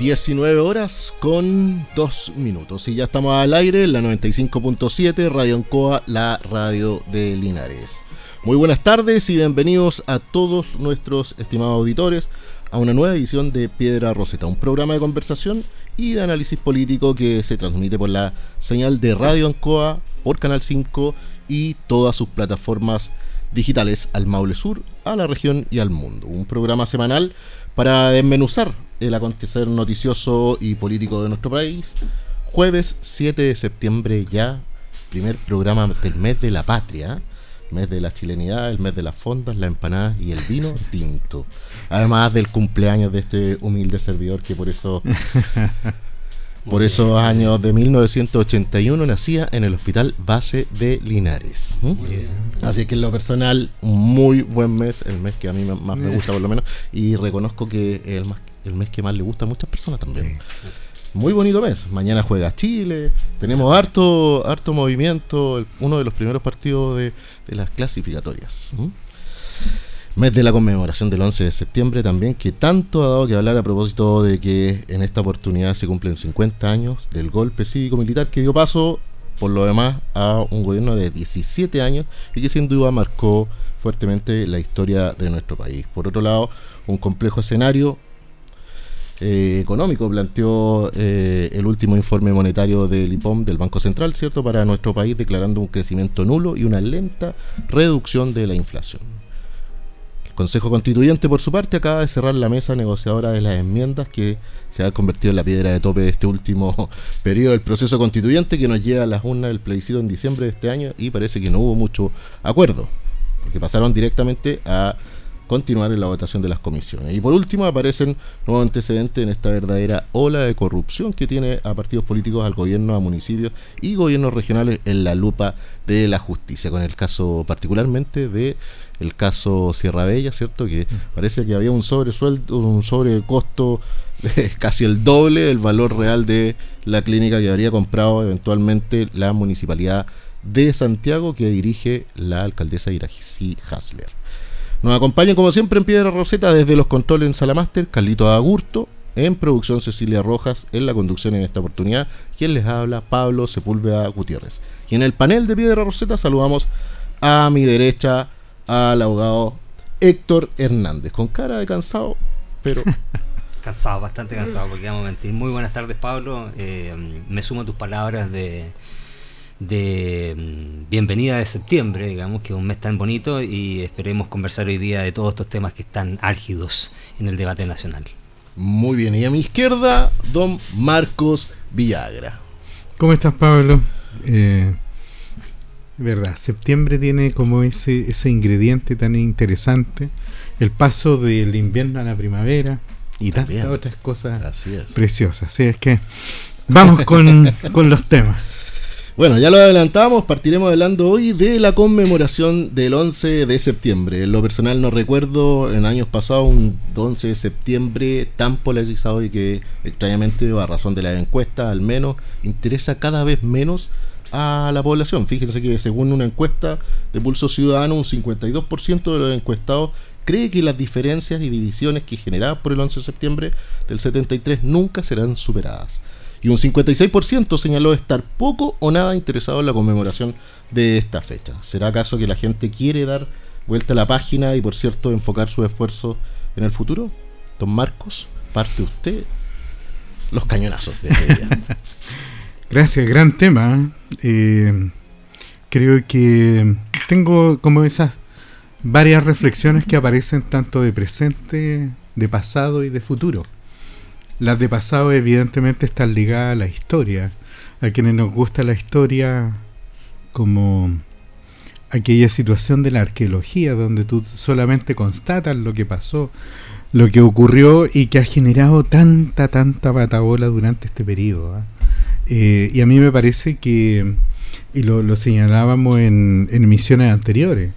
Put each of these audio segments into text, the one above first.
19 horas con 2 minutos. Y ya estamos al aire en la 95.7 Radio Ancoa, la radio de Linares. Muy buenas tardes y bienvenidos a todos nuestros estimados auditores a una nueva edición de Piedra Roseta, un programa de conversación y de análisis político que se transmite por la señal de Radio Ancoa, por Canal 5 y todas sus plataformas digitales al Maule Sur, a la región y al mundo. Un programa semanal para desmenuzar el acontecer noticioso y político de nuestro país. Jueves 7 de septiembre ya, primer programa del mes de la patria, mes de la chilenidad, el mes de las fondas, la empanada y el vino tinto. Además del cumpleaños de este humilde servidor que por eso por esos años de 1981 nacía en el Hospital Base de Linares. Así que en lo personal, un muy buen mes, el mes que a mí más me gusta por lo menos, y reconozco que el más el mes que más le gusta a muchas personas también. Muy bonito mes. Mañana juega Chile. Tenemos harto, harto movimiento. Uno de los primeros partidos de, las clasificatorias. Mes de la conmemoración del 11 de septiembre también, que tanto ha dado que hablar a propósito de que en esta oportunidad se cumplen 50 años del golpe cívico-militar que dio paso, por lo demás, a un gobierno de 17 años y que sin duda marcó fuertemente la historia de nuestro país. Por otro lado, un complejo escenario eh, económico planteó eh, el último informe monetario del IPOM del Banco Central, ¿cierto?, para nuestro país, declarando un crecimiento nulo y una lenta reducción de la inflación. El Consejo Constituyente, por su parte, acaba de cerrar la mesa negociadora de las enmiendas que se ha convertido en la piedra de tope de este último periodo del proceso constituyente que nos lleva a las urnas del plebiscito en diciembre de este año y parece que no hubo mucho acuerdo, porque pasaron directamente a continuar en la votación de las comisiones. Y por último aparecen nuevos antecedentes en esta verdadera ola de corrupción que tiene a partidos políticos, al gobierno, a municipios y gobiernos regionales en la lupa de la justicia, con el caso particularmente de el caso Sierra Bella, ¿cierto? Que mm. parece que había un sobresueldo, un sobrecosto de casi el doble del valor real de la clínica que habría comprado eventualmente la municipalidad de Santiago que dirige la alcaldesa Irací Hasler. Nos acompañan como siempre en Piedra Roseta desde los controles en Salamaster, Carlito Agurto, en producción Cecilia Rojas, en la conducción en esta oportunidad, quien les habla, Pablo Sepúlveda Gutiérrez. Y en el panel de Piedra Roseta saludamos a mi derecha al abogado Héctor Hernández, con cara de cansado, pero... cansado, bastante cansado, porque vamos a mentir. Muy buenas tardes, Pablo. Eh, me sumo a tus palabras de de mm, bienvenida de septiembre, digamos, que es un mes tan bonito y esperemos conversar hoy día de todos estos temas que están álgidos en el debate nacional. Muy bien, y a mi izquierda, don Marcos Villagra. ¿Cómo estás, Pablo? Eh, verdad, septiembre tiene como ese, ese ingrediente tan interesante, el paso del invierno a la primavera y tantas otras cosas preciosas. Así es que vamos con, con los temas. Bueno, ya lo adelantamos, partiremos hablando hoy de la conmemoración del 11 de septiembre. En lo personal no recuerdo en años pasados un 11 de septiembre tan polarizado y que extrañamente, a razón de las encuestas al menos, interesa cada vez menos a la población. Fíjense que según una encuesta de Pulso Ciudadano, un 52% de los encuestados cree que las diferencias y divisiones que generadas por el 11 de septiembre del 73 nunca serán superadas y un 56% señaló estar poco o nada interesado en la conmemoración de esta fecha. ¿Será acaso que la gente quiere dar vuelta a la página y, por cierto, enfocar su esfuerzo en el futuro? Don Marcos, parte usted los cañonazos de este Gracias, gran tema. Eh, creo que tengo como esas varias reflexiones que aparecen tanto de presente, de pasado y de futuro. Las de pasado evidentemente están ligadas a la historia, a quienes nos gusta la historia como aquella situación de la arqueología donde tú solamente constatas lo que pasó, lo que ocurrió y que ha generado tanta, tanta patabola durante este periodo. ¿ah? Eh, y a mí me parece que, y lo, señalábamos en, en emisiones anteriores,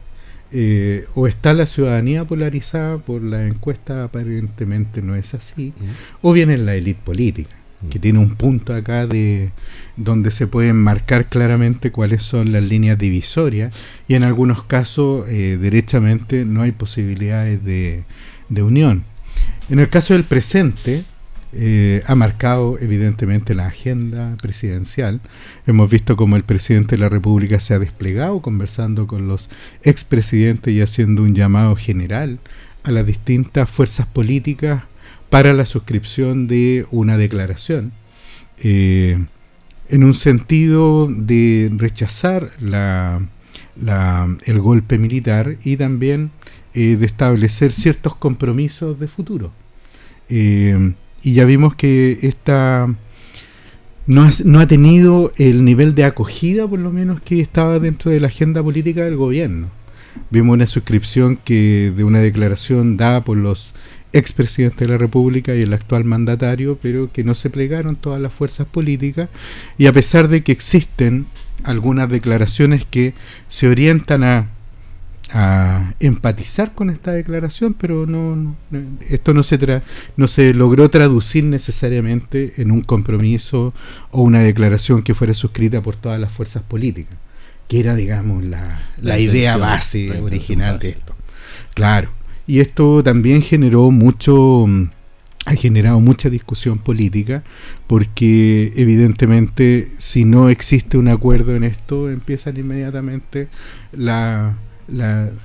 eh, o está la ciudadanía polarizada por la encuesta, aparentemente no es así, o bien es la élite política, que tiene un punto acá de donde se pueden marcar claramente cuáles son las líneas divisorias, y en algunos casos, eh, derechamente, no hay posibilidades de, de unión. En el caso del presente, eh, ha marcado evidentemente la agenda presidencial. Hemos visto cómo el presidente de la República se ha desplegado conversando con los expresidentes y haciendo un llamado general a las distintas fuerzas políticas para la suscripción de una declaración. Eh, en un sentido de rechazar el golpe militar y también eh, de establecer ciertos compromisos de futuro y ya vimos que esta no ha, no ha tenido el nivel de acogida, por lo menos, que estaba dentro de la agenda política del gobierno. Vimos una suscripción que de una declaración dada por los expresidentes de la República y el actual mandatario, pero que no se plegaron todas las fuerzas políticas, y a pesar de que existen algunas declaraciones que se orientan a a empatizar con esta declaración, pero no, esto no se tra no se logró traducir necesariamente en un compromiso o una declaración que fuera suscrita por todas las fuerzas políticas, que era, digamos, la, la, idea base original de esto. Claro. Y esto también generó mucho ha generado mucha discusión política porque evidentemente si no existe un acuerdo en esto empiezan inmediatamente la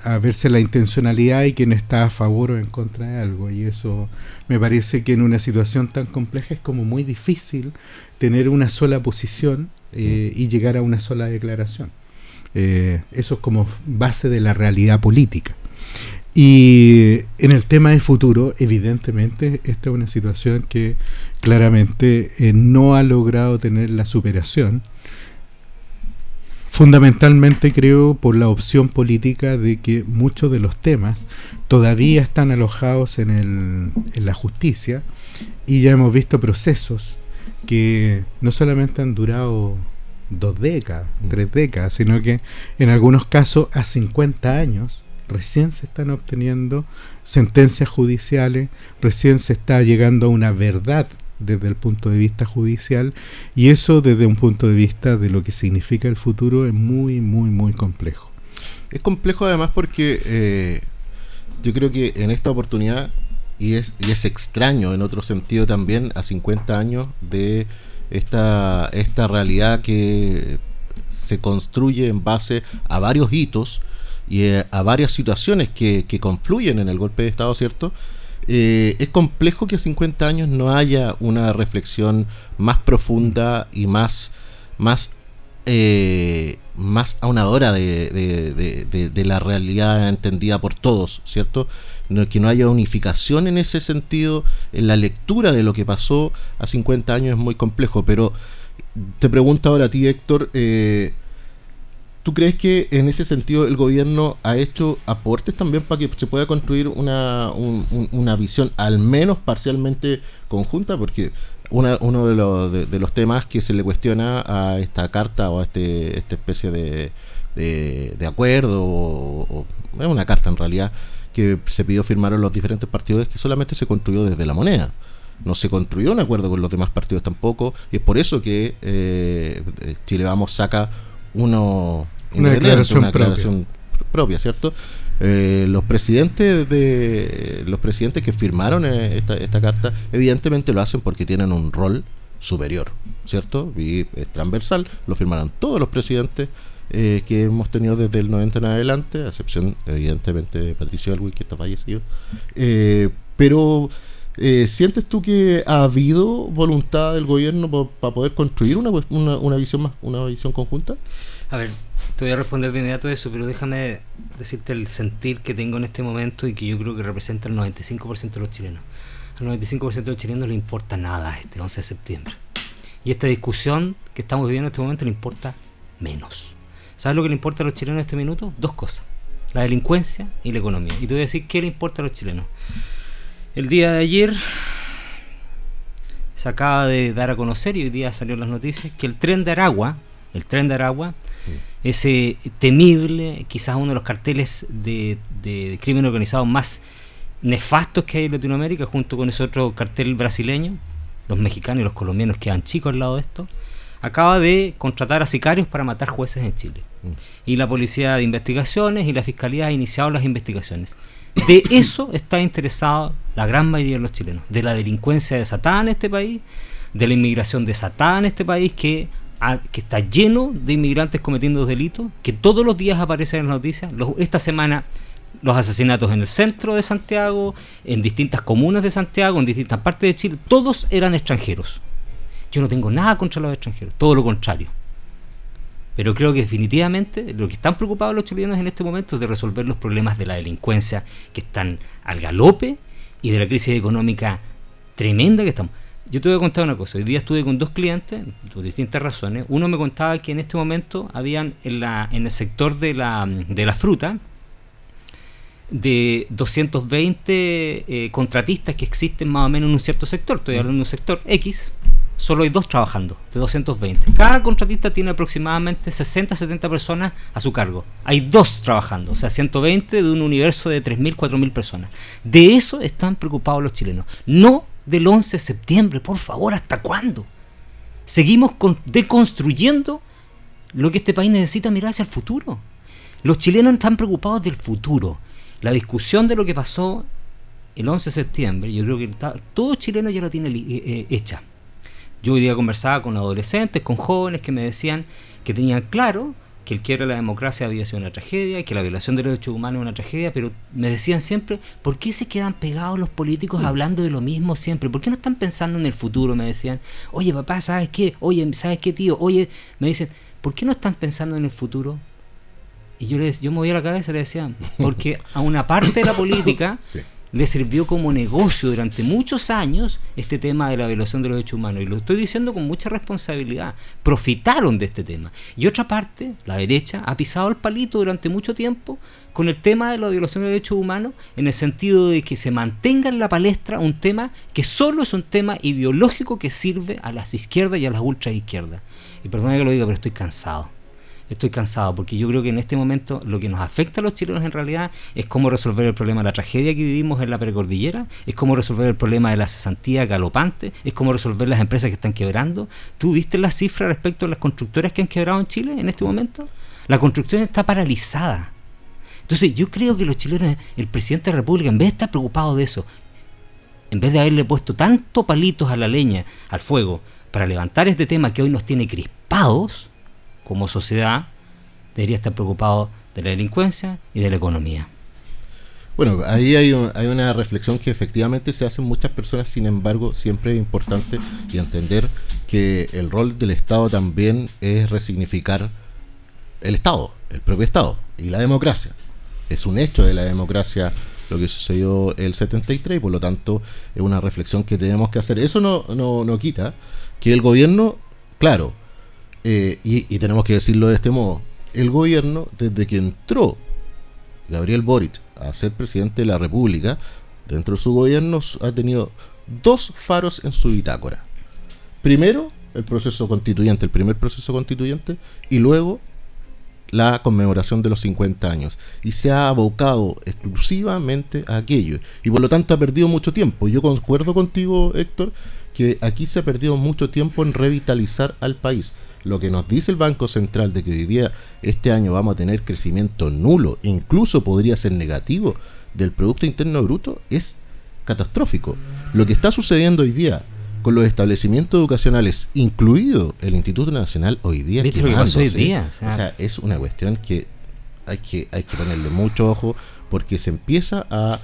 a verse la intencionalidad y quién está a favor o en contra de algo. Y eso me parece que en una situación tan compleja es como muy difícil tener una sola posición eh, y llegar a una sola declaración. Eh, eso es como base de la realidad política. Y en el tema de futuro, evidentemente, esta es una situación que claramente eh, no ha logrado tener la superación fundamentalmente creo por la opción política de que muchos de los temas todavía están alojados en, el, en la justicia y ya hemos visto procesos que no solamente han durado dos décadas, mm. tres décadas, sino que en algunos casos a 50 años recién se están obteniendo sentencias judiciales, recién se está llegando a una verdad desde el punto de vista judicial y eso desde un punto de vista de lo que significa el futuro es muy, muy, muy complejo. Es complejo además porque eh, yo creo que en esta oportunidad, y es, y es extraño en otro sentido también, a 50 años de esta, esta realidad que se construye en base a varios hitos y eh, a varias situaciones que, que confluyen en el golpe de Estado, ¿cierto? Eh, es complejo que a 50 años no haya una reflexión más profunda y más, más, eh, más aunadora de, la realidad entendida por todos, ¿cierto? que no haya unificación en ese sentido, en la lectura de lo que pasó a 50 años es muy complejo, pero te pregunto ahora a ti, Héctor, eh, ¿Tú crees que en ese sentido el gobierno ha hecho aportes también para que se pueda construir una, una visión al menos parcialmente conjunta? Porque uno de los, de, los temas que se le cuestiona a esta carta o a este, esta especie de, de, acuerdo, o, es una carta en realidad, que se pidió firmar en los diferentes partidos, es que solamente se construyó desde la moneda no se construyó un acuerdo con los demás partidos tampoco, y es por eso que eh, Chile Vamos saca uno una declaración, propia. ¿cierto? Eh, los presidentes de los presidentes que firmaron eh, esta, carta evidentemente lo hacen porque tienen un rol superior, ¿cierto? Y es transversal, lo firmaron todos los presidentes eh, que hemos tenido desde el 90 en adelante, a excepción evidentemente de Patricio Alwin que está fallecido. pero ¿sientes tú que ha habido voluntad del gobierno para poder construir una, una, una visión más, una visión conjunta? A ver, te voy a responder de inmediato eso, pero déjame decirte el sentir que tengo en este momento y que yo creo que representa el 95% de los chilenos. Al 95% de los chilenos no le importa nada este 11 de septiembre. Y esta discusión que estamos viviendo en este momento le importa menos. ¿Sabes lo que le importa a los chilenos en este minuto? Dos cosas. La delincuencia y la economía. Y te voy a decir qué le importa a los chilenos. El día de ayer se acaba de dar a conocer y hoy día salió las noticias que el tren de Aragua, el tren de Aragua, ese temible, quizás uno de los carteles de, de crimen organizado más nefastos que hay en Latinoamérica, junto con ese otro cartel brasileño, los mexicanos y los colombianos quedan chicos al lado de esto, acaba de contratar a sicarios para matar jueces en Chile. Mm. Y la Policía de Investigaciones y la Fiscalía ha iniciado las investigaciones. De eso está interesado la gran mayoría de los chilenos, de la delincuencia desatada en este país, de la inmigración desatada en este país que, que está lleno de inmigrantes cometiendo delitos, que todos los días aparecen en las noticias. esta semana los asesinatos en el centro de Santiago, en distintas comunas de Santiago, en distintas partes de Chile, todos eran extranjeros. Yo no tengo nada contra los extranjeros, todo lo contrario. Pero creo que definitivamente lo que están preocupados los chilenos en este momento es de resolver los problemas de la delincuencia que están al galope y de la crisis económica tremenda que estamos. Yo te voy a contar una cosa. Hoy día estuve con dos clientes, por distintas razones. Uno me contaba que en este momento habían en, la, en el sector de la, de la fruta, de 220 eh, contratistas que existen más o menos en un cierto sector, estoy hablando de un sector X, solo hay dos trabajando, de 220. Cada contratista tiene aproximadamente 60, 70 personas a su cargo. Hay dos trabajando, o sea, 120 de un universo de 3.000, 4.000 personas. De eso están preocupados los chilenos. No del 11 de septiembre, por favor, ¿hasta cuándo? Seguimos deconstruyendo lo que este país necesita mirar hacia el futuro. Los chilenos están preocupados del futuro. La discusión de lo que pasó el 11 de septiembre, yo creo que todo chileno ya lo tiene eh, eh, hecha. Yo hoy día conversaba con adolescentes, con jóvenes que me decían que tenían claro que el quiebre de la democracia había sido una tragedia, que la violación de los derechos humanos es una tragedia, pero me decían siempre, ¿por qué se quedan pegados los políticos hablando de lo mismo siempre? ¿Por qué no están pensando en el futuro? Me decían, oye papá, ¿sabes qué? Oye, ¿sabes qué tío? Oye, me dicen, ¿por qué no están pensando en el futuro? Y yo, les, yo movía la cabeza y le decía, porque a una parte de la política le sirvió como negocio durante muchos años este tema de la violación de los derechos humanos. Y lo estoy diciendo con mucha responsabilidad. Profitaron de este tema. Y otra parte, la derecha, ha pisado el palito durante mucho tiempo con el tema de la violación de los derechos humanos en el sentido de que se mantenga en la palestra un tema que solo es un tema ideológico que sirve a las izquierdas y a las ultraizquierdas. Y perdona que lo diga, pero estoy cansado estoy cansado, porque yo creo que en este momento lo que nos afecta a los chilenos en realidad es cómo resolver el problema de la tragedia que vivimos en la precordillera, es cómo resolver el problema de la cesantía galopante, es cómo resolver las empresas que están quebrando. ¿Tú viste las cifras respecto a las constructoras que han quebrado en Chile en este momento? La construcción está paralizada. Entonces yo creo que los chilenos, el presidente de la República, en vez de estar preocupado de eso, en vez de haberle puesto tanto palitos a la leña, al fuego, para levantar este tema que hoy nos tiene crispados, como sociedad debería estar preocupado de la delincuencia y de la economía. Bueno, ahí hay, hay una reflexión que efectivamente se hacen muchas personas, sin embargo, siempre es importante y entender que el rol del Estado también es resignificar el Estado, el propio Estado y la democracia. Es un hecho de la democracia lo que sucedió el 73 y por lo tanto es una reflexión que tenemos que hacer. Eso no, no, no quita que el gobierno, claro, eh, y, tenemos que decirlo de este modo, el gobierno, desde que entró Gabriel Boric a ser presidente de la República, dentro de su gobierno ha tenido dos faros en su bitácora. Primero, el proceso constituyente, el primer proceso constituyente, y luego la conmemoración de los 50 años. Y se ha abocado exclusivamente a aquello. Y por lo tanto ha perdido mucho tiempo. Yo concuerdo contigo, Héctor, que aquí se ha perdido mucho tiempo en revitalizar al país lo que nos dice el Banco Central de que hoy día, este año, vamos a tener crecimiento nulo, incluso podría ser negativo del Producto Interno Bruto, es catastrófico. Lo que está sucediendo hoy día con los establecimientos educacionales, incluido el Instituto Nacional, hoy día, hoy día o, sea, es una cuestión que hay que, hay que ponerle mucho ojo porque se empieza a,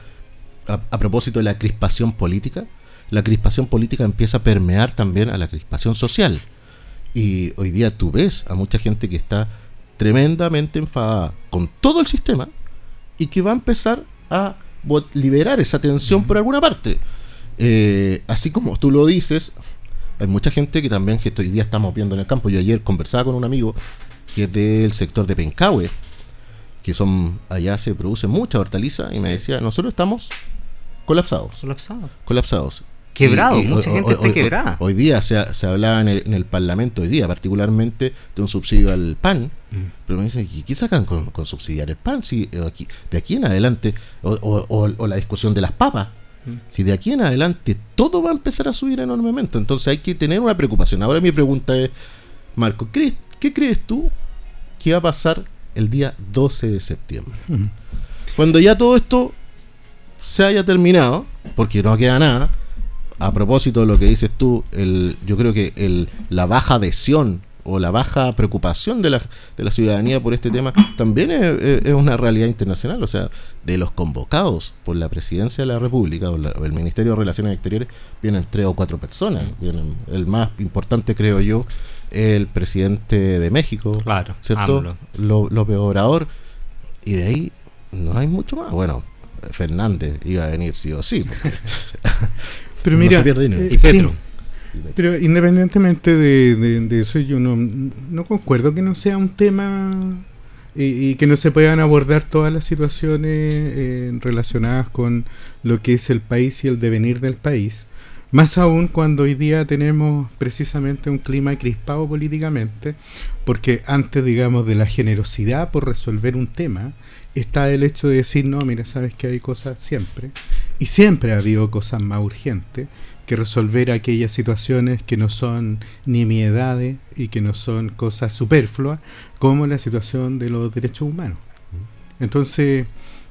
a propósito de la crispación política, la crispación política empieza a permear también a la crispación social. Y hoy día tú ves a mucha gente que está tremendamente enfadada con todo el sistema y que va a empezar a liberar esa tensión por alguna parte. Eh, así como tú lo dices, hay mucha gente que también que hoy día estamos viendo en el campo. Yo ayer conversaba con un amigo que es del sector de Pencahue, que son allá se produce mucha hortaliza y me decía, nosotros estamos colapsados. Colapsados. Colapsados. Quebrado, mucha gente está quebrada. Hoy, día se, se hablaba en el, Parlamento, hoy día particularmente, de un subsidio al pan. Mm. Pero me dicen, ¿y qué sacan con, subsidiar el pan? Si eh, aquí, de aquí en adelante, o, la discusión de las papas, mm. si de aquí en adelante todo va a empezar a subir enormemente. Entonces hay que tener una preocupación. Ahora mi pregunta es, Marco, ¿qué crees tú que va a pasar el día 12 de septiembre? Mm. Cuando ya todo esto se haya terminado, porque no queda nada, a propósito de lo que dices tú, el, yo creo que el, la baja adhesión o la baja preocupación de la, de la ciudadanía por este tema también es, una realidad internacional. O sea, de los convocados por la presidencia de la República o, el Ministerio de Relaciones Exteriores, vienen tres o cuatro personas. Vienen, el más importante, creo yo, el presidente de México, claro, ¿cierto? López Obrador. Y de ahí no hay mucho más. Bueno, Fernández iba a venir sí o sí. Pero mira, eh, pero independientemente de, eso, yo no, no, concuerdo que no sea un tema y, que no se puedan abordar todas las situaciones eh, relacionadas con lo que es el país y el devenir del país. Más aún cuando hoy día tenemos precisamente un clima crispado políticamente, porque antes, digamos, de la generosidad por resolver un tema, está el hecho de decir, no, mira, sabes que hay cosas siempre, y siempre ha habido cosas más urgentes que resolver aquellas situaciones que no son nimiedades y que no son cosas superfluas, como la situación de los derechos humanos. Entonces,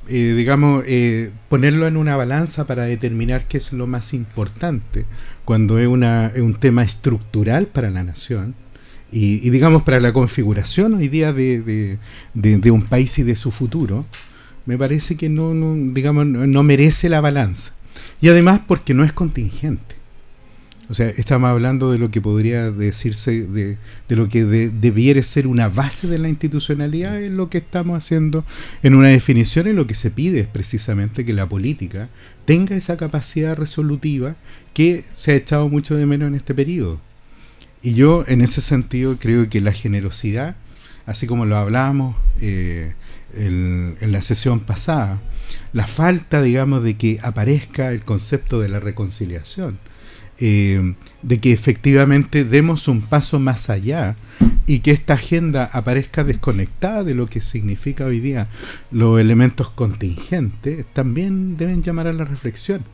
eh, digamos, eh, ponerlo en una balanza para determinar qué es lo más importante cuando es, una, es un tema estructural para la nación, y, digamos para la configuración hoy día de, de, un país y de su futuro, me parece que no, digamos, no merece la balanza. Y además porque no es contingente. O sea, estamos hablando de lo que podría decirse, de, de lo que debiera ser una base de la institucionalidad, en lo que estamos haciendo en una definición, en lo que se pide es precisamente que la política tenga esa capacidad resolutiva que se ha echado mucho de menos en este periodo. Y yo en ese sentido creo que la generosidad, así como lo hablábamos eh, en, la sesión pasada, la falta, digamos, de que aparezca el concepto de la reconciliación, eh, de que efectivamente demos un paso más allá y que esta agenda aparezca desconectada de lo que significa hoy día los elementos contingentes, también deben llamar a la reflexión.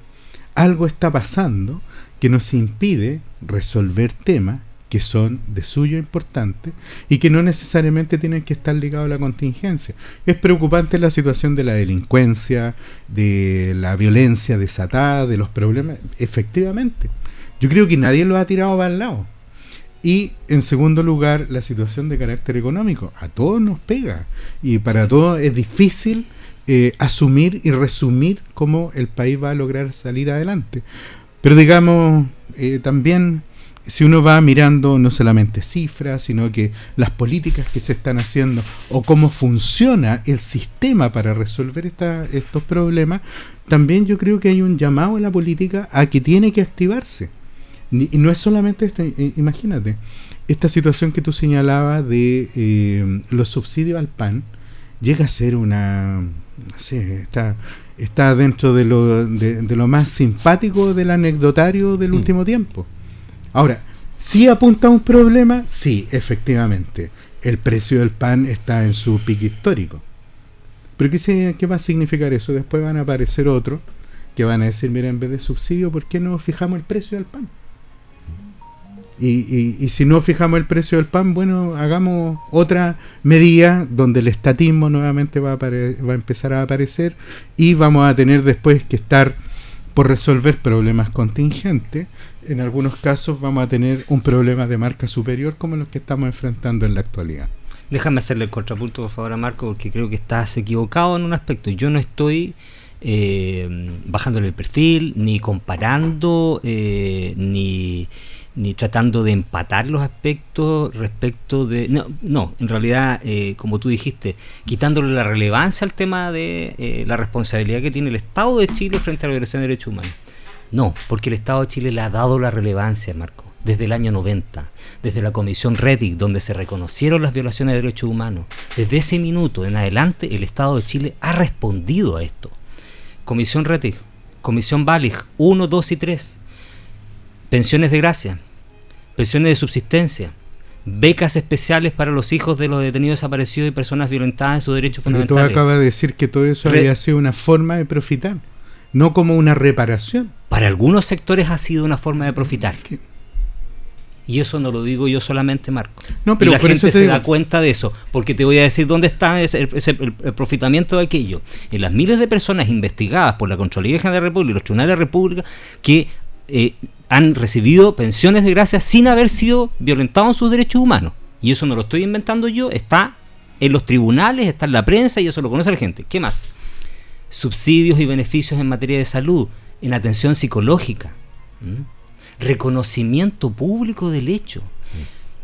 Algo está pasando que nos impide resolver temas que son de suyo importante y que no necesariamente tienen que estar ligados a la contingencia. Es preocupante la situación de la delincuencia, de la violencia desatada, de los problemas, efectivamente. Yo creo que nadie lo ha tirado para el lado. Y en segundo lugar, la situación de carácter económico. A todos nos pega y para todos es difícil eh, asumir y resumir cómo el país va a lograr salir adelante. Pero digamos, eh, también si uno va mirando no solamente cifras, sino que las políticas que se están haciendo o cómo funciona el sistema para resolver estos problemas, también yo creo que hay un llamado en la política a que tiene que activarse. Y no es solamente esto, imagínate, esta situación que tú señalabas de eh, los subsidios al PAN llega a ser una... No sé, está, está dentro de lo, de, lo más simpático del anecdotario del mm. último tiempo. Ahora, si apunta a un problema? Sí, efectivamente. El precio del pan está en su pico histórico. Pero ¿qué, ¿qué va a significar eso? Después van a aparecer otros que van a decir, mira, en vez de subsidio, ¿por qué no fijamos el precio del pan? Y, y, si no fijamos el precio del pan, bueno, hagamos otra medida donde el estatismo nuevamente va a, va a empezar a aparecer y vamos a tener después que estar por resolver problemas contingentes en algunos casos vamos a tener un problema de marca superior como los que estamos enfrentando en la actualidad. Déjame hacerle el contrapunto, por favor, a Marco, porque creo que estás equivocado en un aspecto. Yo no estoy eh, bajándole el perfil, ni comparando, eh, ni, ni tratando de empatar los aspectos respecto de... No, no en realidad, eh, como tú dijiste, quitándole la relevancia al tema de eh, la responsabilidad que tiene el Estado de Chile frente a la violación de derechos humanos. No, porque el Estado de Chile le ha dado la relevancia, Marco, desde el año 90, desde la Comisión Rettig, donde se reconocieron las violaciones de derechos humanos. Desde ese minuto en adelante, el Estado de Chile ha respondido a esto. Comisión Rettig, Comisión Balig 1, 2 y 3, pensiones de gracia, pensiones de subsistencia, becas especiales para los hijos de los detenidos desaparecidos y personas violentadas en sus derechos Pero tú fundamentales. acabas de decir que todo eso Re- había sido una forma de profitar, no como una reparación. Para algunos sectores ha sido una forma de profitar. ¿Qué? Y eso no lo digo yo solamente, Marco. No, pero y la gente te se digo- da cuenta de eso, porque te voy a decir dónde está ese, ese- el, el profitamiento de aquello. En las miles de personas investigadas por la Contraloría General de la República y los tribunales de la República que eh, han recibido pensiones de gracia sin haber sido violentados en sus derechos humanos. Y eso no lo estoy inventando yo, está en los tribunales, está en la prensa y eso lo conoce la gente. ¿Qué más? Subsidios y beneficios en materia de salud, en atención psicológica. reconocimiento público del hecho.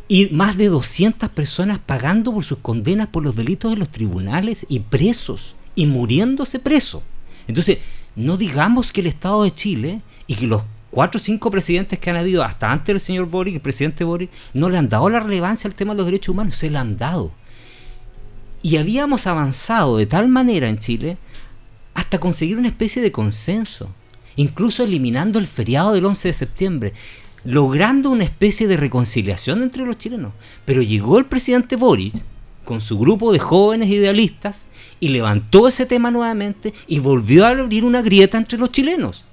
Y más de 200 personas pagando por sus condenas por los delitos de los tribunales y presos, y muriéndose presos. Entonces, no digamos que el Estado de Chile y que los cuatro o cinco presidentes que han habido hasta antes del señor Boric, el presidente Boric, no le han dado la relevancia al tema de los derechos humanos, se la han dado. Y habíamos avanzado de tal manera en Chile hasta conseguir una especie de consenso, incluso eliminando el feriado del 11 de septiembre, logrando una especie de reconciliación entre los chilenos. Pero llegó el presidente Boric con su grupo de jóvenes idealistas y levantó ese tema nuevamente y volvió a abrir una grieta entre los chilenos.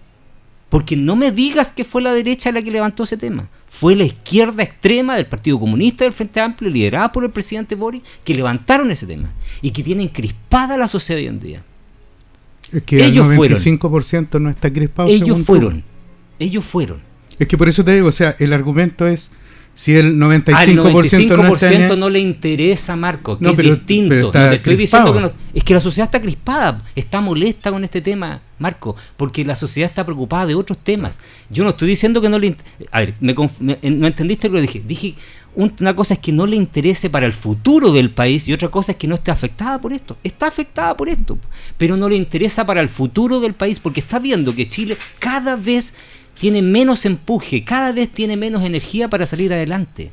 Porque no me digas que fue la derecha la que levantó ese tema. Fue la izquierda extrema del Partido Comunista del Frente Amplio, liderada por el presidente Boric, que levantaron ese tema y que tienen crispada la sociedad hoy en día. Es que Ellos el fueron. 95% no está crispado. Ellos tú. fueron. Ellos fueron. Es que por eso te digo, o sea, el argumento es si el 95%, Al no está en- 95% no le interesa, Marco, que No, es distinto. pero está no te estoy diciendo que no. Es que la sociedad está crispada, está molesta con este tema, Marco, porque la sociedad está preocupada de otros temas. Yo no estoy diciendo que no le. A ver, me me- no entendiste lo que dije. Dije, un- una cosa es que no le interese para el futuro del país y otra cosa es que no esté afectada por esto. Está afectada por esto, pero no le interesa para el futuro del país porque está viendo que Chile cada vez tiene menos empuje, cada vez tiene menos energía para salir adelante.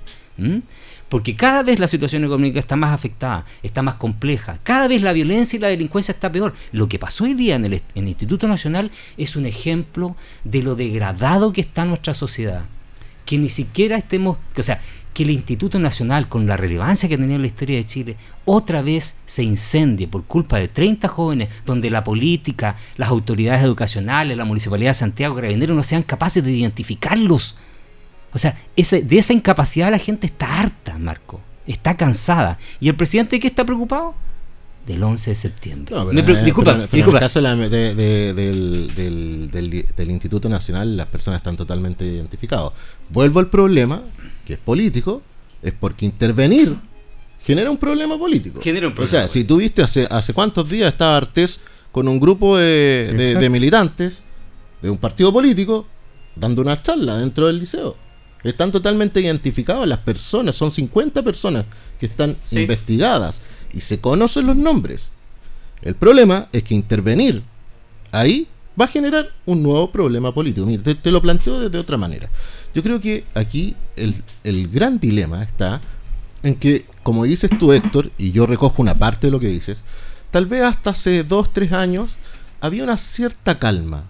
Porque cada vez la situación económica está más afectada, está más compleja, cada vez la violencia y la delincuencia está peor. Lo que pasó hoy día en el, Instituto Nacional es un ejemplo de lo degradado que está nuestra sociedad. Que ni siquiera estemos, o sea, que el Instituto Nacional, con la relevancia que tenía en la historia de Chile, otra vez se incendie por culpa de 30 jóvenes, donde la política, las autoridades educacionales, la Municipalidad de Santiago, Carabineros no sean capaces de identificarlos. O sea, ese- de esa incapacidad la gente está harta, Marco. Está cansada. ¿Y el presidente de qué está preocupado? Del 11 de septiembre. No, pero, Me pre- eh, disculpa, pero- pero disculpa. En el caso de la- de- de- del, del- del- del Instituto Nacional, las personas están totalmente identificadas. Vuelvo al problema, que es político, es porque intervenir genera un problema político. Genera un O sea, si tú viste hace, hace cuántos días estaba Artés con un grupo de, de- militantes de un partido político dando una charla dentro del liceo. Están totalmente identificados las personas, son 50 personas que están Sí. investigadas y se conocen los nombres. El problema es que intervenir ahí va a generar un nuevo problema político. Mira, te, te lo planteo desde otra manera. Yo creo que aquí el, el gran dilema está en que, como dices tú, Héctor, y yo recojo una parte de lo que dices, tal vez hasta hace dos, tres años había una cierta calma,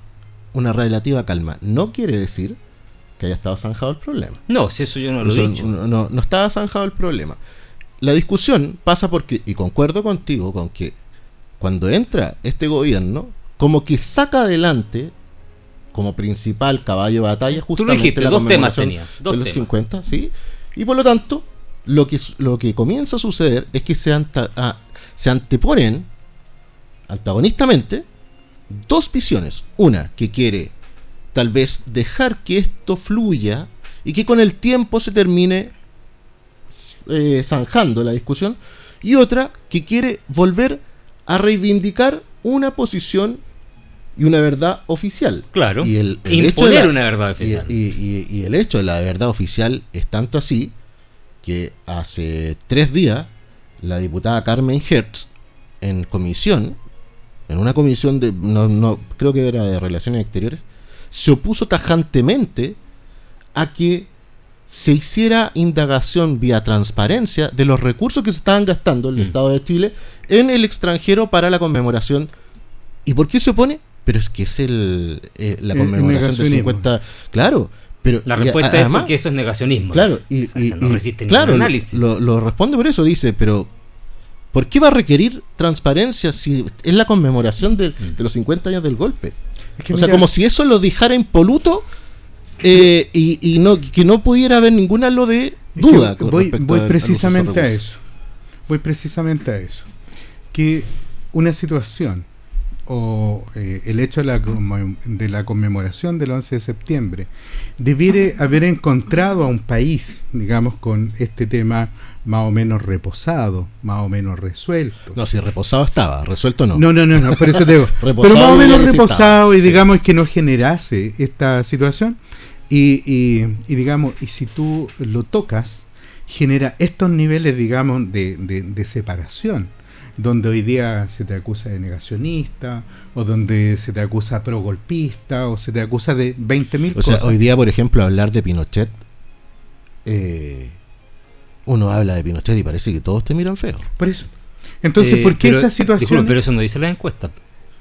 una relativa calma. No quiere decir que haya estado zanjado el problema. No, si eso yo no lo Eso he dicho. no, no- no estaba zanjado el problema. La discusión pasa porque, y concuerdo contigo, con que cuando entra este gobierno, como que saca adelante como principal caballo de batalla justamente dijiste, la dos temas tenía, dos de los temas. 50, ¿sí? Y por lo tanto, lo que, lo que comienza a suceder es que se, anta- a- se anteponen antagonistamente dos visiones. Una que quiere tal vez dejar que esto fluya y que con el tiempo se termine eh, zanjando la discusión. Y otra que quiere volver a reivindicar una posición y una verdad oficial. Claro. Y el, el Imponer hecho de la- una verdad oficial. Y, y- y el hecho de la verdad oficial es tanto así que hace tres días la diputada Carmen Hertz en comisión, en una comisión de, no, no, creo que era de Relaciones Exteriores, se opuso tajantemente a que se hiciera indagación vía transparencia de los recursos que se estaban gastando el Mm. Estado de Chile en el extranjero para la conmemoración. ¿Y por qué se opone? Pero es que es el, eh, la conmemoración de 50. Claro, pero la respuesta es porque eso es negacionismo. Claro, y, no resiste claro, análisis. Lo, lo, responde por eso, dice, pero ¿por qué va a requerir transparencia si es la conmemoración de, mm. los 50 años del golpe? o sea, como si eso lo dejara impoluto eh, y, no, que no pudiera haber ninguna lo de duda. voy, voy precisamente a eso. Voy precisamente a eso. Que una situación o eh, el hecho de la, de la, conmemoración del 11 de septiembre debiere haber encontrado a un país, digamos, con este tema más o menos reposado, más o menos resuelto. No, si reposado estaba, resuelto no. No, no, no, no por eso digo. pero más o menos reposado y digamos que no generase esta situación y, y, digamos, y si tú lo tocas, genera estos niveles, digamos, de, de separación donde hoy día se te acusa de negacionista, o donde se te acusa pro-golpista, o se te acusa de 20.000 cosas. O sea, hoy día, por ejemplo, hablar de Pinochet, eh, uno habla de Pinochet y parece que todos te miran feo. Por eso. Entonces, ¿por qué esa situación? pero eso no dice la encuesta.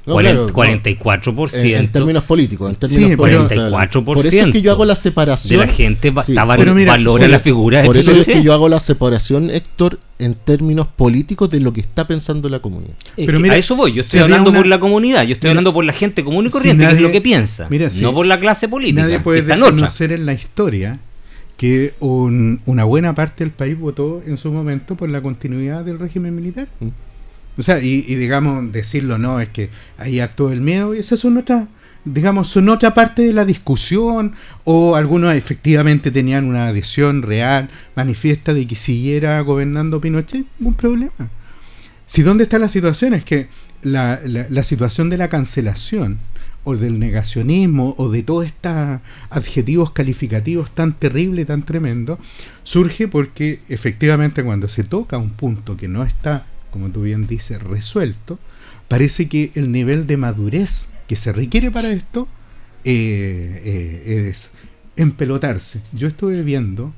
44%. en, términos políticos. En términos sí, 44%. Por eso es que yo hago la separación. De la gente sí, valora la figura Por eso es que yo hago la separación, Héctor, en términos políticos de lo que está pensando la comunidad. pero mira, a eso voy. Yo estoy hablando por la comunidad. Yo estoy hablando por la gente común y corriente, que es lo que piensa. no por la clase política. Nadie puede conocer en la historia que una buena parte del país votó en su momento por la continuidad del régimen militar. Mm. O sea, y, digamos, decirlo no, es que ahí actuó el miedo y esas son otras, digamos, son otra parte de la discusión o algunos efectivamente tenían una adhesión real, manifiesta de que siguiera gobernando Pinochet, ningún problema. Si dónde está la situación es que la, situación de la cancelación o del negacionismo o de todos estos adjetivos calificativos tan terribles, tan tremendos, surge porque efectivamente cuando se toca un punto que no está como tú bien dices, resuelto, parece que el nivel de madurez que se requiere para esto eh, eh, es empelotarse. Yo estuve viendo,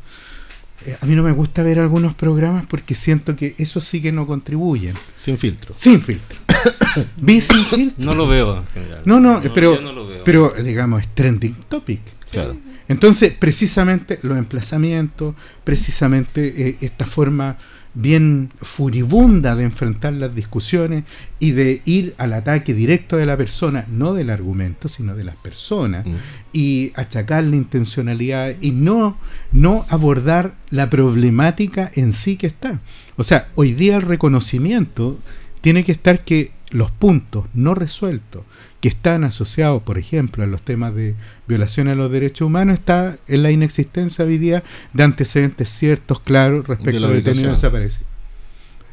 eh, a mí no me gusta ver algunos programas porque siento que eso sí que no contribuyen. Sin filtro. Sin filtro. ¿Vi sin filtro? No lo veo. No, no, pero, pero digamos, es trending topic. Claro. Entonces, precisamente los emplazamientos, precisamente esta forma bien furibunda de enfrentar las discusiones y de ir al ataque directo de la persona, no del argumento, sino de las personas, mm. y achacar la intencionalidad y no, no abordar la problemática en sí que está. O sea, hoy día el reconocimiento tiene que estar que los puntos no resueltos que están asociados, por ejemplo, a los temas de violación a los derechos humanos, está en la inexistencia hoy día de antecedentes ciertos, claros, respecto de, detenidos desaparecidos.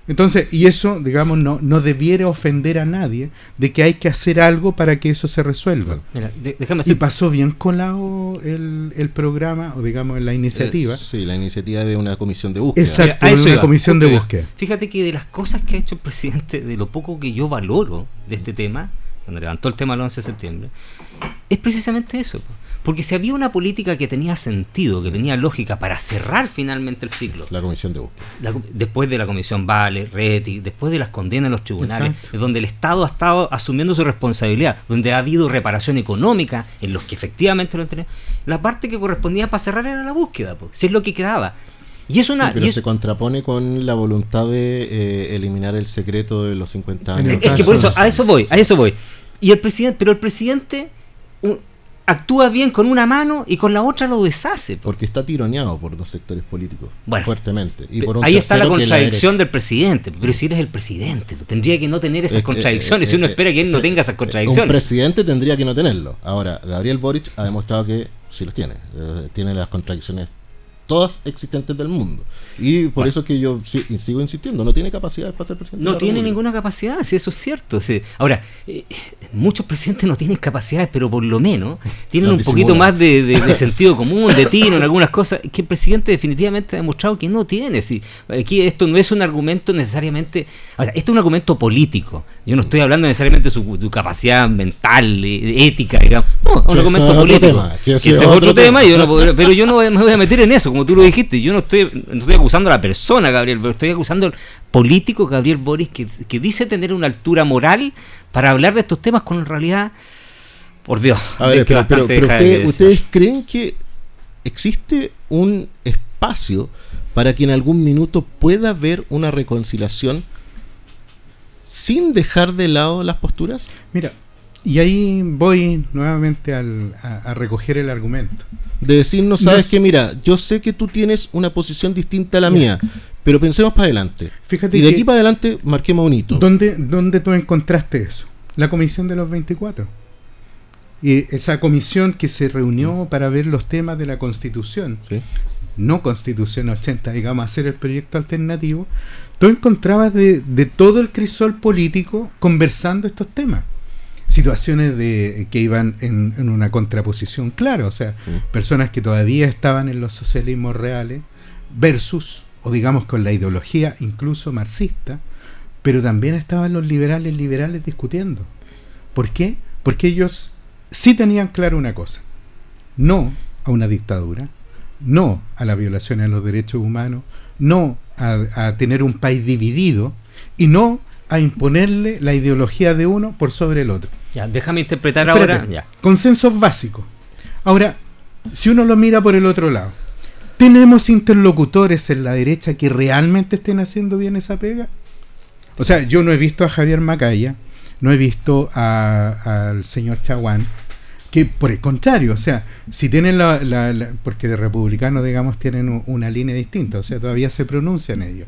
Entonces, y eso, digamos, no, no debiera ofender a nadie de que hay que hacer algo para que eso se resuelva. Mira, déjame y pasó bien colado el, el programa, o digamos, la iniciativa. Eh, sí, la iniciativa de una comisión de búsqueda. Exacto, una comisión de búsqueda. Fíjate que de las cosas que ha hecho el presidente, de lo poco que yo valoro de este tema, cuando levantó el tema el 11 de septiembre, es precisamente eso. Porque si había una política que tenía sentido, que tenía lógica para cerrar finalmente el ciclo. La comisión de búsqueda. después de la comisión Vale, Reti, después de las condenas en los tribunales, donde el Estado ha estado asumiendo su responsabilidad, donde ha habido reparación económica en los que efectivamente lo han tenido, la parte que correspondía para cerrar era la búsqueda, si es lo que quedaba. Y es una. pero se contrapone con la voluntad de eh, eliminar el secreto de los 50 años. Es que por eso, a eso voy, a eso voy. Y el presidente, pero el presidente actúa bien con una mano y con la otra lo deshace. Porque está tironeado por dos sectores políticos bueno, fuertemente. Y ahí está la contradicción del presidente. Pero si eres el presidente, tendría que no tener esas contradicciones. si uno espera que él no tenga esas contradicciones. Un presidente tendría que no tenerlo. Ahora, Gabriel Boric ha demostrado que sí los tiene. Eh, tiene las contradicciones todas existentes del mundo. Y por eso es que yo sigo insistiendo, no tiene capacidad para ser presidente. No tiene ninguna capacidad, si eso es cierto. Ahora, eh, muchos presidentes no tienen capacidades, pero por lo menos tienen un poquito más de, sentido común, de tino en algunas cosas, que el presidente definitivamente ha demostrado que no tiene. Si, aquí esto no es un argumento necesariamente, ahora, esto es un argumento político. Yo no estoy hablando necesariamente de su, capacidad mental, ética, digamos. No, es un argumento político. que ese es otro, tema, pero yo no me voy a meter en eso como tú lo dijiste, yo no estoy, no estoy acusando a la persona, Gabriel, pero estoy acusando al político Gabriel Boris que, dice tener una altura moral para hablar de estos temas cuando en realidad Por Dios. A ver, pero, ustedes creen que existe un espacio para que en algún minuto pueda haber una reconciliación sin dejar de lado las posturas? Mira, y ahí voy nuevamente a, recoger el argumento. De decir, no sabes que, mira, yo sé que tú tienes una posición distinta a la mía, pero pensemos para adelante. Fíjate y de aquí para adelante marquemos un hito. ¿dónde, ¿Dónde tú encontraste eso? La comisión de los 24. Y esa comisión que se reunió para ver los temas de la constitución. No constitución 80, digamos, hacer el proyecto alternativo. Tú encontrabas de, de todo el crisol político conversando estos temas situaciones de que iban en, una contraposición clara, o sea, mm. personas que todavía estaban en los socialismos reales versus, o digamos con la ideología incluso marxista, pero también estaban los liberales liberales discutiendo. ¿Por qué? Porque ellos sí tenían claro una cosa, no a una dictadura, no a la violación de los derechos humanos, no a, a tener un país dividido y no a imponerle la ideología de uno por sobre el otro. Ya, déjame interpretar ahora. Ya. Consensos básicos. Ahora, si uno lo mira por el otro lado, ¿tenemos interlocutores en la derecha que realmente estén haciendo bien esa pega? O sea, yo no he visto a Javier Macaya, no he visto al señor Chaguán, que por el contrario, o sea, si tienen la, porque de republicanos, digamos, tienen una línea distinta, o sea, todavía se pronuncian ellos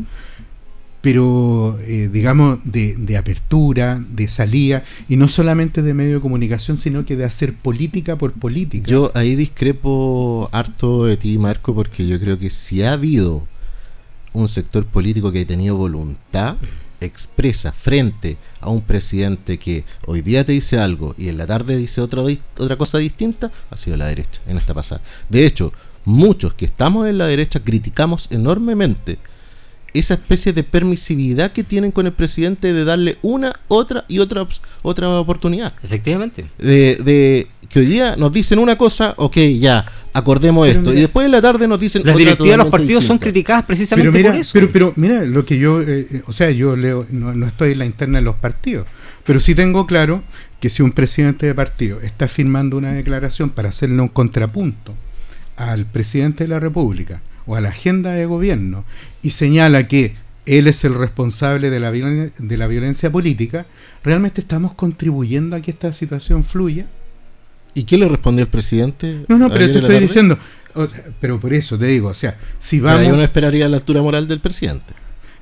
pero eh, digamos de, apertura, de salida, y no solamente de medio de comunicación, sino que de hacer política por política. Yo ahí discrepo harto de ti, Marco, porque yo creo que si ha habido un sector político que ha tenido voluntad expresa frente a un presidente que hoy día te dice algo y en la tarde dice otra, otra cosa distinta, ha sido la derecha en esta pasada. De hecho, muchos que estamos en la derecha criticamos enormemente esa especie de permisividad que tienen con el presidente de darle una, otra y otra otra oportunidad. Efectivamente. De, de que hoy día nos dicen una cosa, ok, ya, acordemos esto. y después en la tarde nos dicen Las directivas de los partidos son criticadas precisamente por eso. Pero, pero mira, lo que yo, eh, eh, o sea, yo leo, no, no estoy en la interna de los partidos, pero sí tengo claro que si un presidente de partido está firmando una declaración para hacerle un contrapunto al presidente de la República, o a la agenda de gobierno y señala que él es el responsable de la, de la violencia política, ¿realmente estamos contribuyendo a que esta situación fluya? ¿Y qué le respondió el presidente? No, no, pero te estoy diciendo, pero por eso te digo, o sea, si vamos... Pero uno esperaría la altura moral del presidente.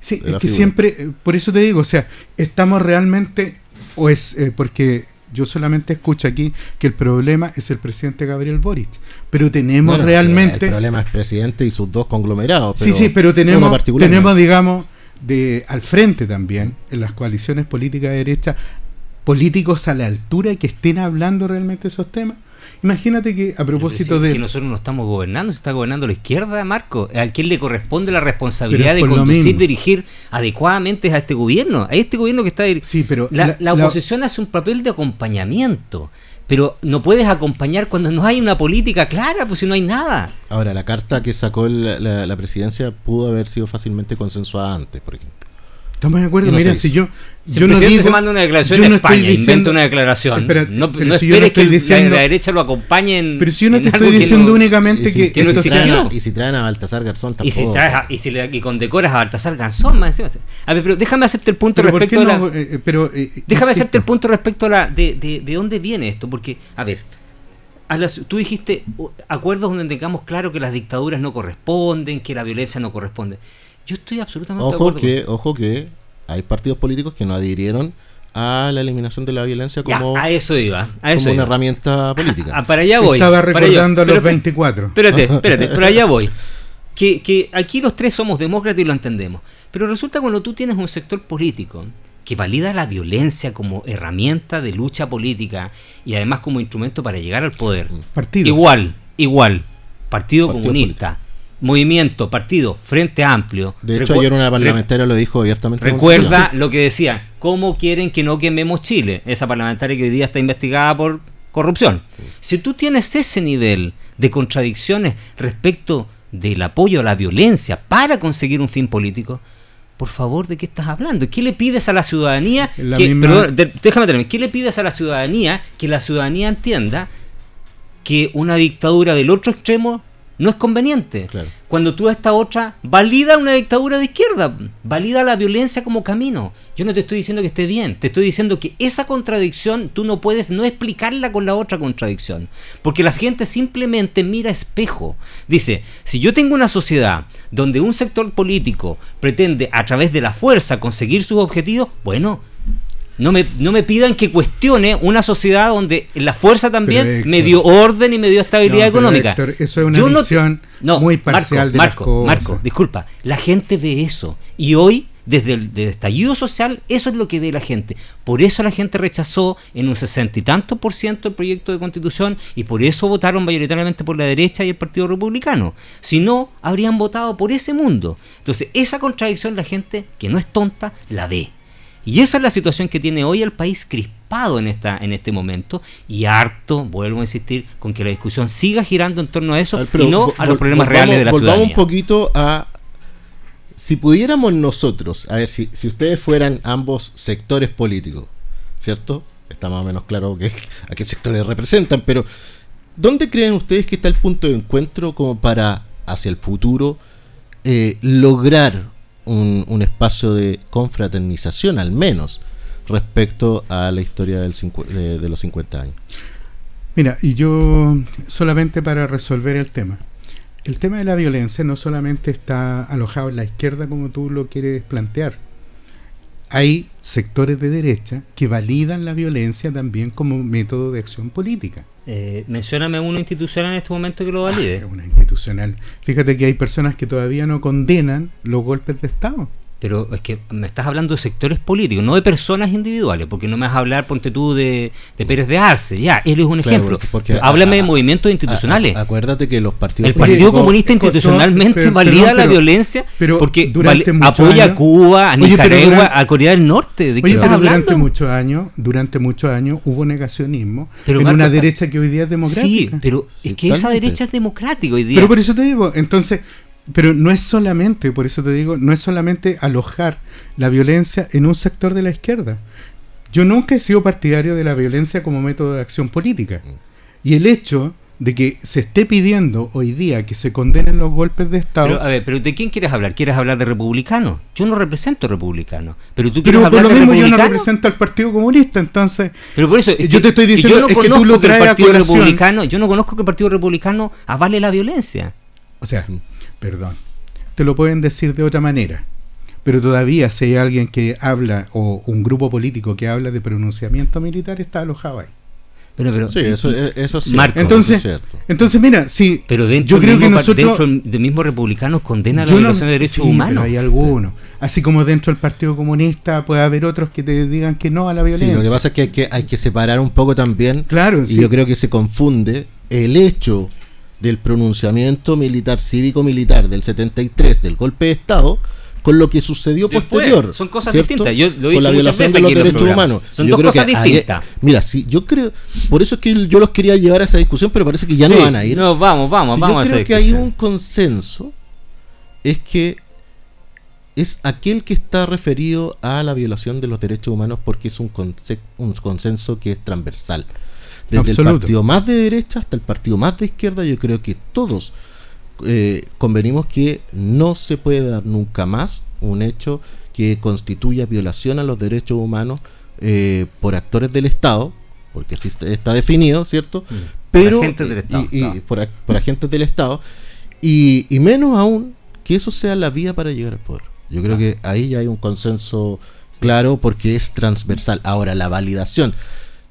Sí, es que siempre, por eso te digo, o sea, estamos realmente, o es eh, porque yo solamente escucho aquí que el problema es el presidente Gabriel Boric. Pero tenemos realmente. el problema es presidente y sus dos conglomerados. sí, sí, pero tenemos, tenemos digamos, de al frente también, en las coaliciones políticas de derecha, políticos a la altura y que estén hablando realmente esos temas. Imagínate que a propósito de... Que nosotros no estamos gobernando, se está gobernando la izquierda, Marco. ¿A quién le corresponde la responsabilidad de conducir, dirigir adecuadamente a este gobierno? A este gobierno que está... Sí, pero la, oposición hace un papel de acompañamiento. Pero no puedes acompañar cuando no hay una política clara, pues si no hay nada. Ahora, la carta que sacó la, la presidencia pudo haber sido fácilmente consensuada antes, por ejemplo. Estamos de acuerdo. Mira, si yo. Si yo el presidente se manda una declaración en España, inventa una declaración. no, pero no si esperes que diciendo, la, derecha lo acompañe en. Pero si yo no te estoy diciendo únicamente que. que, no si traen, y si traen a Baltasar Garzón tampoco. Y si, traes y si le, y condecoras a Baltasar Garzón, más A ver, pero déjame hacerte el punto respecto a la. No, eh, pero, eh, déjame hacerte el punto respecto a la. De, de, de dónde viene esto. Porque, a ver. A las, tú dijiste acuerdos donde tengamos claro que las dictaduras no corresponden, que la violencia no corresponde. Yo estoy absolutamente ojo de acuerdo. Que, Ojo que hay partidos políticos que no adhirieron a la eliminación de la violencia como, a eso iba, a eso una herramienta política. Ah, para allá voy. Estaba recordando a los 24. Espérate, espérate, pero allá voy. Que, que aquí los tres somos demócratas y lo entendemos. Pero resulta cuando tú tienes un sector político que valida la violencia como herramienta de lucha política y además como instrumento para llegar al poder. Partido. Igual, igual. Partido, Comunista, movimiento, partido, Frente Amplio. De hecho, ayer una parlamentaria lo dijo abiertamente. Recuerda lo que decía, ¿cómo quieren que no quememos Chile? Esa parlamentaria que hoy día está investigada por corrupción. Si tú tienes ese nivel de contradicciones respecto del apoyo a la violencia para conseguir un fin político, por favor, ¿de qué estás hablando? ¿Qué le pides a la ciudadanía? La que, misma- perdón, de- déjame terminar. ¿Qué le pides a la ciudadanía que la ciudadanía entienda que una dictadura del otro extremo no es conveniente? Claro. Cuando tú a esta otra valida una dictadura de izquierda, valida la violencia como camino. Yo no te estoy diciendo que esté bien, te estoy diciendo que esa contradicción tú no puedes no explicarla con la otra contradicción. Porque la gente simplemente mira espejo. Dice, si yo tengo una sociedad donde un sector político pretende a través de la fuerza conseguir sus objetivos, bueno, no me, no me pidan que cuestione una sociedad donde la fuerza también Pero, Héctor, me dio orden y me dio estabilidad No, económica. Héctor, eso es una Yo visión no, muy parcial de las Marco, cosas. Marco, disculpa, la gente ve eso. Y hoy, desde el, desde el estallido social, eso es lo que ve la gente. Por eso la gente rechazó en un sesenta y tanto por ciento el proyecto de constitución y por eso votaron mayoritariamente por la derecha y el Partido Republicano. Si no, habrían votado por ese mundo. Entonces, esa contradicción la gente, que no es tonta, la ve. Y esa es la situación que tiene hoy el país crispado en, esta, en este momento y harto, vuelvo a insistir, con que la discusión siga girando en torno a eso pero y no a los problemas volvamos- reales de la volvamos ciudadanía. un poquito a. Si pudiéramos nosotros, a ver, si, si ustedes fueran ambos sectores políticos, ¿cierto? Está más o menos claro que, a qué sectores representan, pero ¿dónde creen ustedes que está el punto de encuentro como para, hacia el futuro, eh, lograr un, un espacio de confraternización, al menos, respecto a la historia del de, de los 50 años? Mira, y yo solamente para resolver el tema. El tema de la violencia no solamente está alojado en la izquierda como tú lo quieres plantear. Hay sectores de derecha que validan la violencia también como método de acción política. Eh, mencióname uno institucional en este momento que lo Ah, valide. es una institucional. Fíjate que hay personas que todavía no condenan los golpes de Estado. Pero es que me estás hablando de sectores políticos, no de personas individuales, porque no me vas a hablar, ponte tú, de, de Pérez de Arce. Ya, él es un Claro, ejemplo. porque- porque Háblame a- de movimientos institucionales. A- a- acuérdate que los partidos el Partido Comunista institucionalmente pero- valida perdón, la pero- violencia pero porque apoya a Cuba, a Nicaragua, a Corea del Norte. ¿De qué Oye, estás hablando? durante muchos años, durante muchos años hubo negacionismo Pero, en Marco, una derecha que hoy día es democrática. Sí, pero es que esa derecha es democrática hoy día. Pero por eso te digo, entonces, pero no es solamente, por eso te digo, no es solamente alojar la violencia en un sector de la izquierda. Yo nunca he sido partidario de la violencia como método de acción política. Y el hecho de que se esté pidiendo hoy día que se condenen los golpes de Estado, Pero, a ver, pero ¿de quién quieres hablar? ¿Quieres hablar de republicanos? Yo no represento republicanos. Pero tú pero quieres por hablar lo de mismo yo no represento al Partido Comunista, entonces Pero por eso, es Yo que- te estoy diciendo, yo no es que tú lo que el traes a Partido colación. Republicano, yo no conozco que el Partido Republicano avale la violencia. O sea, perdón, te lo pueden decir de otra manera, pero todavía si hay alguien que habla o un grupo político que habla de pronunciamiento militar está alojado ahí. Pero, pero, Sí, eso, eso es cierto. Marco. Entonces, eso es cierto. entonces mira, sí, pero dentro, yo creo del que mismo, par- nosotros dentro del mismo republicanos condena la yo no- violación de derechos sí, humanos. pero hay algunos, así como dentro del Partido Comunista puede haber otros que te digan que no a la Sí, violencia. lo que pasa es que hay que, hay que separar un poco también. Claro, y sí. yo creo que se confunde el hecho del pronunciamiento militar, cívico-militar del 73, del golpe de Estado, con lo que sucedió Después, posterior. son cosas ¿cierto? distintas. Yo lo he con la violación de los derechos humanos. Son Yo dos creo cosas que distintas. mira, sí, yo creo, por eso es que yo los quería llevar a esa discusión, pero parece que ya Sí, no van a ir. No, vamos, vamos, Sí, vamos yo a esa creo que hay un consenso, es que es aquel que está referido a la violación de los derechos humanos porque es un, un consenso que es transversal. Desde Absoluto. el partido más de derecha hasta el partido más de izquierda, yo creo que todos eh, convenimos que no se puede dar nunca más un hecho que constituya violación a los derechos humanos eh, por actores del Estado, porque así está- definido, ¿cierto? Mm. Pero, Por agentes del Estado, y- y claro. por, ag- por agentes del Estado, y, y menos aún que eso sea la vía para llegar al poder. Yo creo que ahí ya hay un consenso claro porque es transversal. Ahora, la validación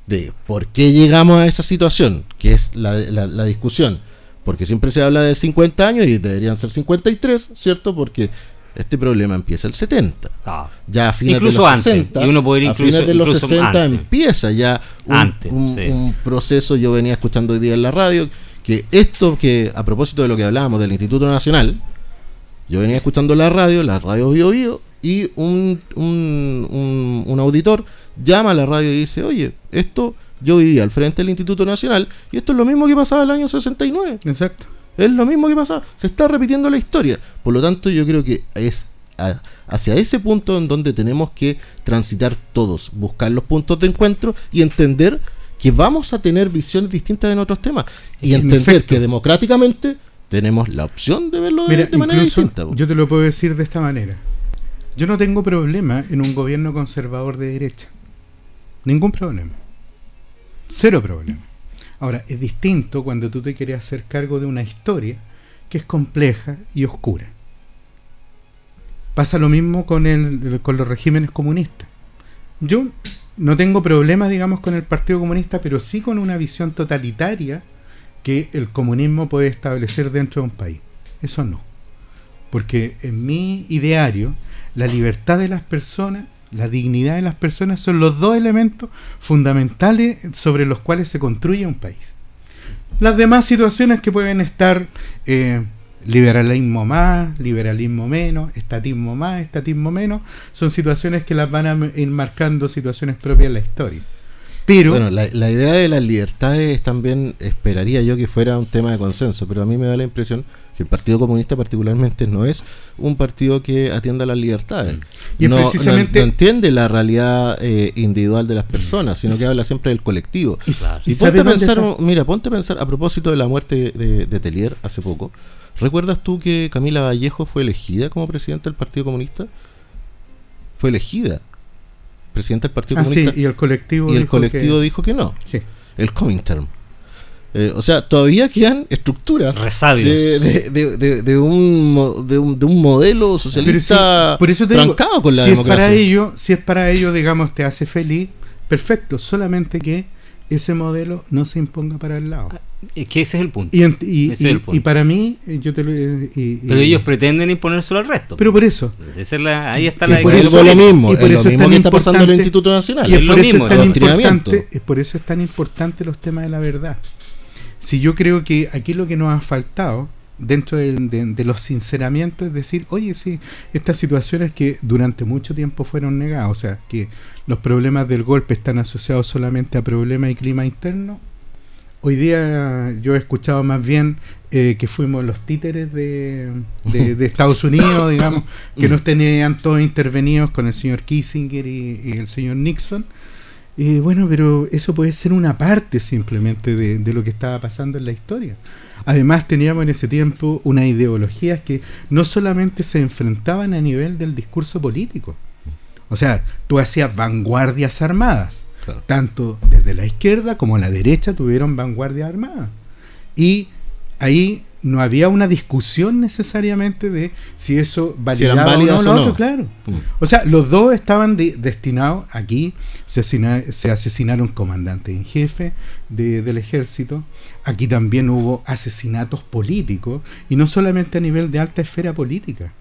de por qué llegamos a esa situación, que es la, la- la discusión, porque siempre se habla de 50 años y deberían ser 53, ¿cierto? Porque este problema empieza el 70. Ah. Ya a fines Incluso de los antes, 60, y uno puede ir a incluso- fines de los incluso 60 antes. empieza ya un, Antes, un- sí. un proceso, yo venía escuchando hoy día en la radio, que esto que a propósito de lo que hablábamos del Instituto Nacional, yo venía escuchando la radio, la radio Bio Bio, y un, un- un auditor llama a la radio y dice, oye, esto yo vivía al frente del Instituto Nacional y esto es lo mismo que pasaba el año 69. Exacto. Es lo mismo que pasaba. Se está repitiendo la historia. Por lo tanto, yo creo que es hacia ese punto en donde tenemos que transitar todos, buscar los puntos de encuentro y entender que vamos a tener visiones distintas en otros temas y entender que democráticamente tenemos la opción de verlo de, manera distinta. Yo te lo puedo decir de esta manera. Yo no tengo problema en un gobierno conservador de derecha. Ningún problema. Cero problema. Ahora, es distinto cuando tú te quieres hacer cargo de una historia que es compleja y oscura. Pasa lo mismo con, el, con los regímenes comunistas. Yo no tengo problemas, digamos, con el Partido Comunista, pero sí con una visión totalitaria que el comunismo puede establecer dentro de un país. Eso no. Porque en mi ideario, la libertad de las personas, la dignidad de las personas son los dos elementos fundamentales sobre los cuales se construye un país. Las demás situaciones que pueden estar eh, liberalismo más, liberalismo menos, estatismo más, estatismo menos, son situaciones que las van a ir marcando situaciones propias de la historia. Pero, bueno, la, idea de las libertades también esperaría yo que fuera un tema de consenso, pero a mí me da la impresión que el Partido Comunista particularmente no es un partido que atienda las libertades. Y no, precisamente, no, entiende la realidad eh, individual de las personas, sino que habla siempre del colectivo. Y, ponte a pensar, mira, ponte a pensar a propósito de la muerte de, de Telier hace poco. ¿Recuerdas tú que Camila Vallejo fue elegida como presidenta del Partido Comunista? Fue elegida presidenta del Partido ah, Comunista. Sí, y el colectivo, y el dijo, colectivo que... dijo que no. Sí. El Comintern. Eh, o sea, todavía quedan estructuras de, de, de, un, de, un, de un modelo socialista por eso trancado con la si democracia. Es para ello, si es para ello, digamos, te hace feliz, perfecto. Solamente que ese modelo no se imponga para el lado. Es que ese es el punto. Y, para mí, eh, yo te lo, Pero ellos pretenden imponérselo al resto. Pero por eso. ahí está la por eso es lo mismo, es lo mismo que está pasando en el Instituto Nacional. Y es, por eso es tan importante, es por eso es tan importante los temas de la verdad. Si yo creo que aquí lo que nos ha faltado dentro de, los sinceramientos es decir, oye, sí, estas situaciones que durante mucho tiempo fueron negadas, o sea, que los problemas del golpe están asociados solamente a problemas y clima interno. Hoy día yo he escuchado más bien eh, que fuimos los títeres de, de, Estados Unidos, digamos, que nos tenían todos intervenidos con el señor Kissinger y, el señor Nixon. Y bueno, pero eso puede ser una parte simplemente de, de lo que estaba pasando en la historia. Además teníamos en ese tiempo una ideologías que no solamente se enfrentaban a nivel del discurso político. O sea, tú hacías vanguardias armadas. Tanto desde la izquierda como la derecha tuvieron vanguardias armadas. Y ahí no había una discusión necesariamente de si eso validaba o no, lo claro. Mm. O sea, los dos estaban destinados aquí, se, se, asesinaron comandantes en jefe del ejército, aquí también hubo asesinatos políticos, y no solamente a nivel de alta esfera política.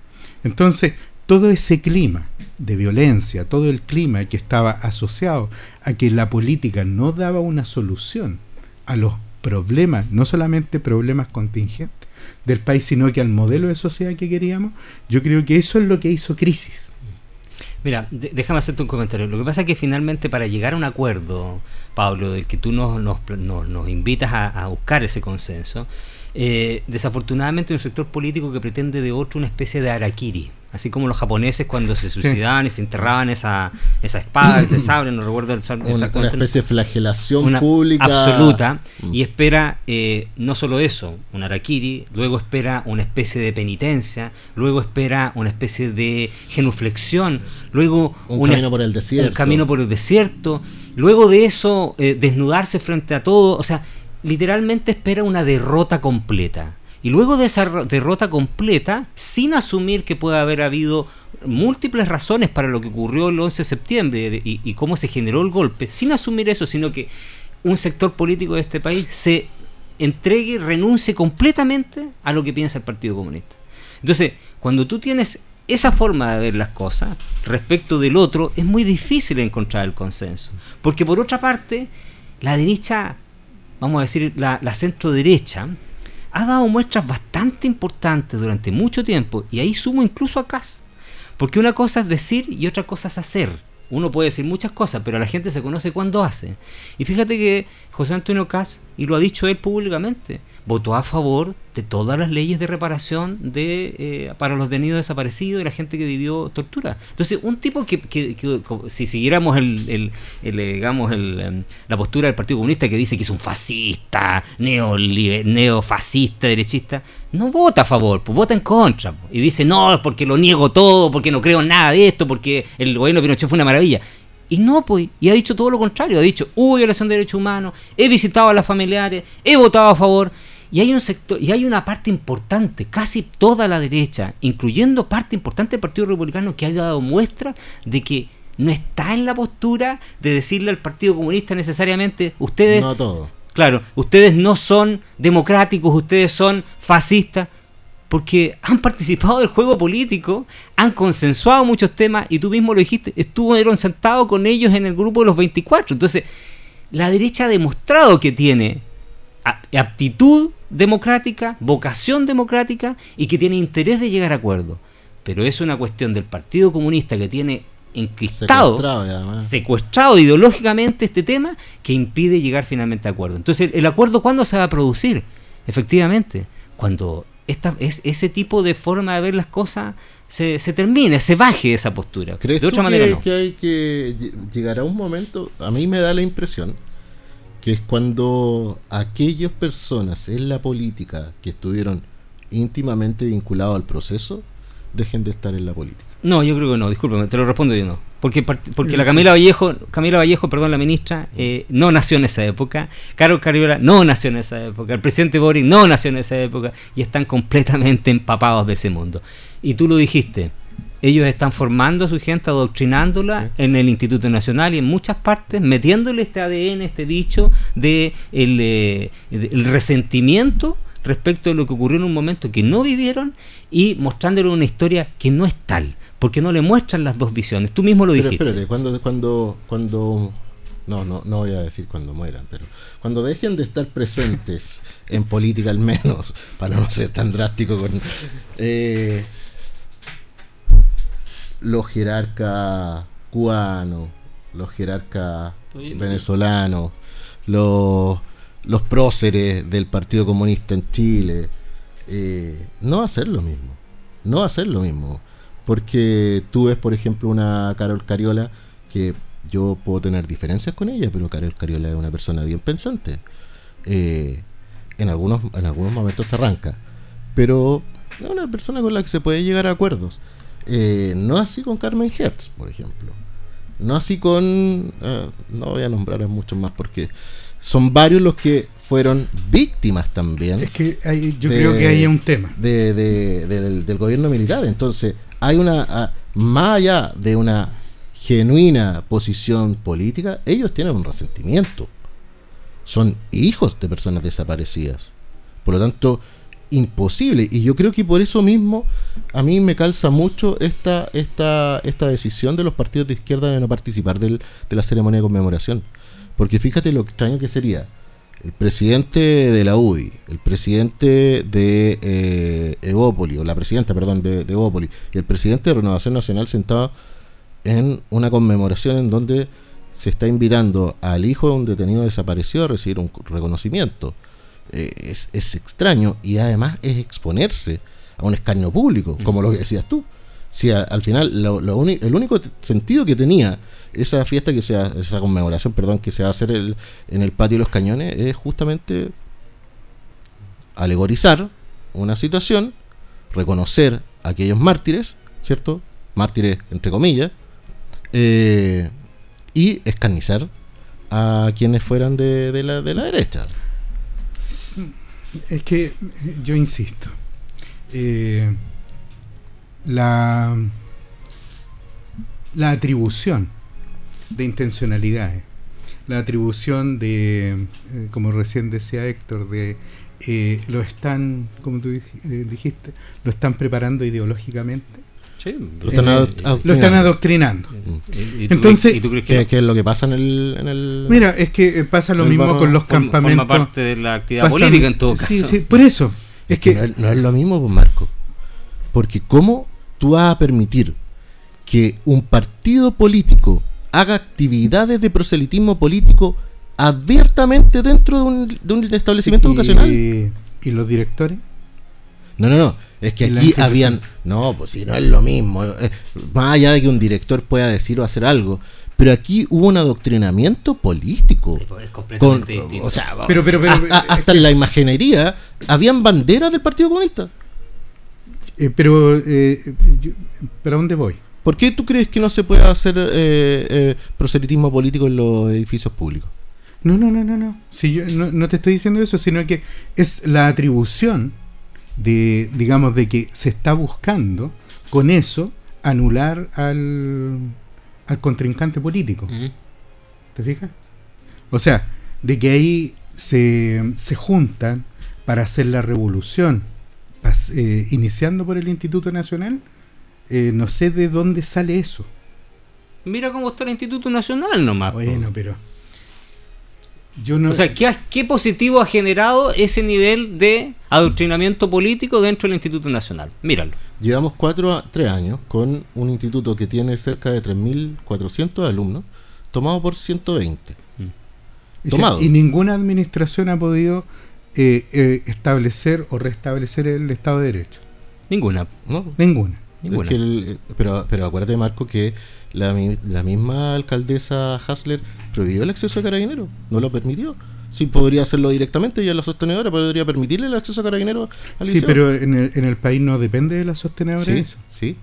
Entonces, todo ese clima de violencia, todo el clima que estaba asociado a que la política no daba una solución a los problemas, no solamente problemas contingentes del país, sino que al modelo de sociedad que queríamos, yo creo que eso es lo que hizo crisis. Mira, déjame hacerte un comentario. Lo que pasa es que finalmente para llegar a un acuerdo, Pablo, del que tú nos, nos, nos, invitas a, buscar ese consenso, eh, desafortunadamente hay un sector político que pretende de otro una especie de arakiri así como los japoneses cuando se suicidaban y se enterraban esa, esa espada, ese sable, no recuerdo una, una especie de flagelación pública absoluta mm. y espera eh, no solo eso, un arakiri, luego espera una especie de penitencia, luego espera una especie de genuflexión, luego un camino por el desierto, camino por el desierto, luego de eso eh, desnudarse frente a todo, o sea, literalmente espera una derrota completa. Y luego de esa derrota completa, sin asumir que puede haber habido múltiples razones para lo que ocurrió el 11 de septiembre y, cómo se generó el golpe, sin asumir eso, sino que un sector político de este país se entregue renuncie completamente a lo que piensa el Partido Comunista. Entonces, cuando tú tienes esa forma de ver las cosas respecto del otro, es muy difícil encontrar el consenso. Porque por otra parte, la derecha, vamos a decir, la centro derecha, ha dado muestras bastante importantes durante mucho tiempo, y ahí sumo incluso a Cas. Porque una cosa es decir y otra cosa es hacer. Uno puede decir muchas cosas, pero la gente se conoce cuando hace. Y fíjate que José Antonio Cas y lo ha dicho él públicamente, votó a favor de todas las leyes de reparación de eh, para los detenidos desaparecidos y la gente que vivió tortura. Entonces, un tipo que, si siguiéramos el, el, digamos el, em, la postura del Partido Comunista que dice que es un fascista, neofascista, derechista, no vota a favor, pues vota en contra. y dice, no, porque lo niego todo, porque no creo en nada de esto, porque el gobierno de Pinochet fue una maravilla. Y no, pues, y ha dicho todo lo contrario, ha dicho, hubo violación de derechos humanos, he visitado a las familiares, he votado a favor. Y hay un sector, y hay una parte importante, casi toda la derecha, incluyendo parte importante del Partido Republicano, que ha dado muestra de que no está en la postura de decirle al Partido Comunista necesariamente, ustedes. No todo. Claro, ustedes no son democráticos, ustedes son fascistas porque han participado del juego político, han consensuado muchos temas y tú mismo lo dijiste, estuvieron sentados con ellos en el grupo de los 24. Entonces, la derecha ha demostrado que tiene aptitud democrática, vocación democrática y que tiene interés de llegar a acuerdos. Pero es una cuestión del Partido Comunista que tiene encristado, secuestrado, secuestrado, ideológicamente este tema que impide llegar finalmente a acuerdo. Entonces, ¿el acuerdo cuándo se va a producir? Efectivamente, cuando esta, es, ese tipo de forma de ver las cosas se, se termine, se baje esa postura. ¿Crees de otra manera que, que hay que llegar a un momento? A mí me da la impresión que es cuando aquellas personas en la política que estuvieron íntimamente vinculados al proceso dejen de estar en la política. No, yo creo que no, discúlpeme, te lo respondo yo no. Porque, porque la Camila Vallejo, Camila Vallejo, perdón, la ministra, eh, no nació en esa época. Carlos Carriola no nació en esa época. El presidente Boris no nació en esa época. Y están completamente empapados de ese mundo. Y tú lo dijiste, ellos están formando a su gente, adoctrinándola en el Instituto Nacional y en muchas partes, metiéndole este ADN, este dicho de el, eh, el resentimiento respecto de lo que ocurrió en un momento que no vivieron y mostrándole una historia que no es tal porque no le muestran las dos visiones. Tú mismo lo pero dijiste. Espérate, cuando, cuando, cuando, no, no, no voy a decir cuando mueran, pero cuando dejen de estar presentes en política al menos, para no ser tan drástico con eh, los jerarcas cubanos, los jerarcas venezolanos, los, los próceres del Partido Comunista en Chile, eh, no va a ser lo mismo. No va a ser lo mismo. Porque tú ves, por ejemplo, una Carol Cariola que yo puedo tener diferencias con ella, pero Carol Cariola es una persona bien pensante. Eh, en, algunos, en algunos momentos se arranca, pero es una persona con la que se puede llegar a acuerdos. Eh, no así con Carmen Hertz, por ejemplo. No así con... Eh, no voy a nombrar a muchos más porque son varios los que fueron víctimas también. Es que yo creo que hay un tema. De, del, del, gobierno militar. Entonces, hay una, más allá de una genuina posición política, ellos tienen un resentimiento. Son hijos de personas desaparecidas. Por lo tanto, imposible. Y yo creo que por eso mismo a mí me calza mucho esta, esta, esta decisión de los partidos de izquierda de no participar del, de la ceremonia de conmemoración. Porque fíjate lo extraño que sería el presidente de la UDI, el presidente de eh, Evópoli, o la presidenta, perdón, de, de Evópoli, y el presidente de Renovación Nacional sentado en una conmemoración en donde se está invitando al hijo de un detenido desaparecido a recibir un reconocimiento. Eh, es, es, extraño y además es exponerse a un escarnio público, como lo que decías tú. Si al final lo, lo el único sentido que tenía esa fiesta que sea, esa conmemoración, perdón, que se va a hacer el, en el patio de los cañones es justamente alegorizar una situación, reconocer a aquellos mártires, ¿cierto? Mártires entre comillas, eh, y escarnizar a quienes fueran de, de, la, de la derecha. Es que yo insisto, eh, la, la atribución de intencionalidades. La atribución de, eh, como recién decía Héctor, de eh, lo están, como tú eh, dijiste, lo están preparando ideológicamente. lo, están adoctrinando. Mm. Entonces, ¿qué, es lo que pasa en el, Mira, es que pasa lo mismo con los campamentos. Forma parte de la actividad política en todo caso. por eso. Es, que, no, es, lo mismo, pues, Marco. Porque ¿cómo tú vas a permitir que un partido político haga actividades de proselitismo político abiertamente dentro de un, de un establecimiento Sí, educacional. Y, y los directores. No, no, no. Es que aquí habían. No, pues si no es lo mismo. eh, Más allá de que un director pueda decir o hacer algo. Pero aquí hubo un adoctrinamiento político. Sí, pues, es Con, completamente distinto. o sea, Pero, pero, pero, hasta en la imaginería habían banderas del Partido Comunista. Eh, pero, eh, yo- ¿para dónde voy? ¿Por qué tú crees que no se puede hacer eh, eh, proselitismo político en los edificios públicos? No, no, no, no, no. Si yo no, no te estoy diciendo eso, sino que es la atribución de, digamos, de que se está buscando con eso anular al, al contrincante político. ¿Te fijas? O sea, de que ahí se, se juntan para hacer la revolución, pas- eh, iniciando por el Instituto Nacional, eh, no sé de dónde sale eso. Mira cómo está el Instituto Nacional nomás. Bueno, pero yo no... O sea, ¿qué, ha- ¿qué positivo ha generado ese nivel de adoctrinamiento político dentro del Instituto Nacional? Míralo. Llevamos cuatro a tres años con un instituto que tiene cerca de 3.400 alumnos, tomado por 120. Y, sea, tomado. y ninguna administración ha podido eh, eh, establecer o restablecer el Estado de Derecho. Ninguna. ¿no? Ninguna. Ninguna. Es que el- pero, pero acuérdate, Marco, que la, mi- la misma alcaldesa Hasler prohibió el acceso a carabineros, no lo permitió. Sí, podría hacerlo directamente y a la sostenedora podría permitirle el acceso a carabineros al Sí, pero en el, en el país no depende de la sostenedora sí, eso. sí.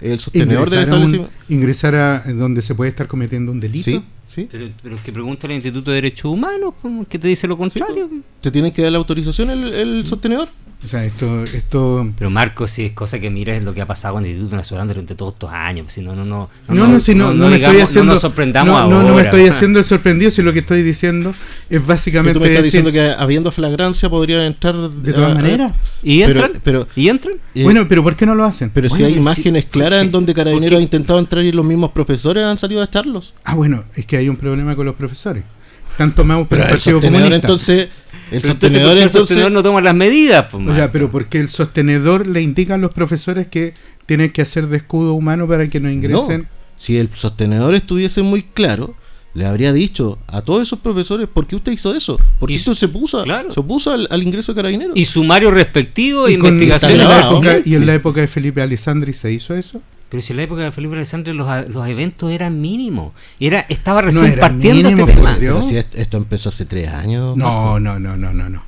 El sostenedor del Ingresar a, un- establecimiento. ingresar a donde se puede estar cometiendo un delito. Sí, sí. Pero, pero es que pregunta al Instituto de Derechos Humanos, po, que te dice lo contrario. ¿Te tienen que dar la autorización el, el sostenedor? O sea, esto, esto Pero Marco, si es cosa que mira es lo que ha pasado con el Instituto Nacional durante todos estos años. Si no, no, no. No, no, si no, no, me digamos- estoy haciendo. No nos sorprendamos no, no, ahora. no me estoy haciendo el sorprendido, si lo que estoy diciendo es básicamente tú me estás decir, diciendo que habiendo flagrancia podrían entrar de todas maneras. ¿Y entran? pero- ¿Y entran? eh, bueno, pero ¿por qué no lo hacen? pero si hay pero imágenes claras ¿por en donde ¿Por Carabineros ha intentado entrar y los mismos profesores han salido a echarlos. Ah, bueno, es que hay un problema con los profesores. Están tomados por Pero el Partido Comunista. entonces, el Pero sostenedor ¿por qué el entonces, sostenedor no toma las medidas? po, O sea, pero porque el sostenedor le indica a los profesores que tienen que hacer de escudo humano para que no ingresen. No. si el sostenedor estuviese muy claro, le habría dicho a todos esos profesores, ¿por qué usted hizo eso? ¿Por qué usted se puso, claro. se opuso al, al ingreso de carabineros? Y sumario respectivo, Y, con- investigación. y en la época, ¿no? y en la época de Felipe Alessandri se hizo eso. Pero si en la época de Felipe Alexandre los, los eventos eran mínimos. Era, estaba recién partiendo este tema. Pero Dios. si esto, esto empezó hace tres años. No, no, no, no, no, no.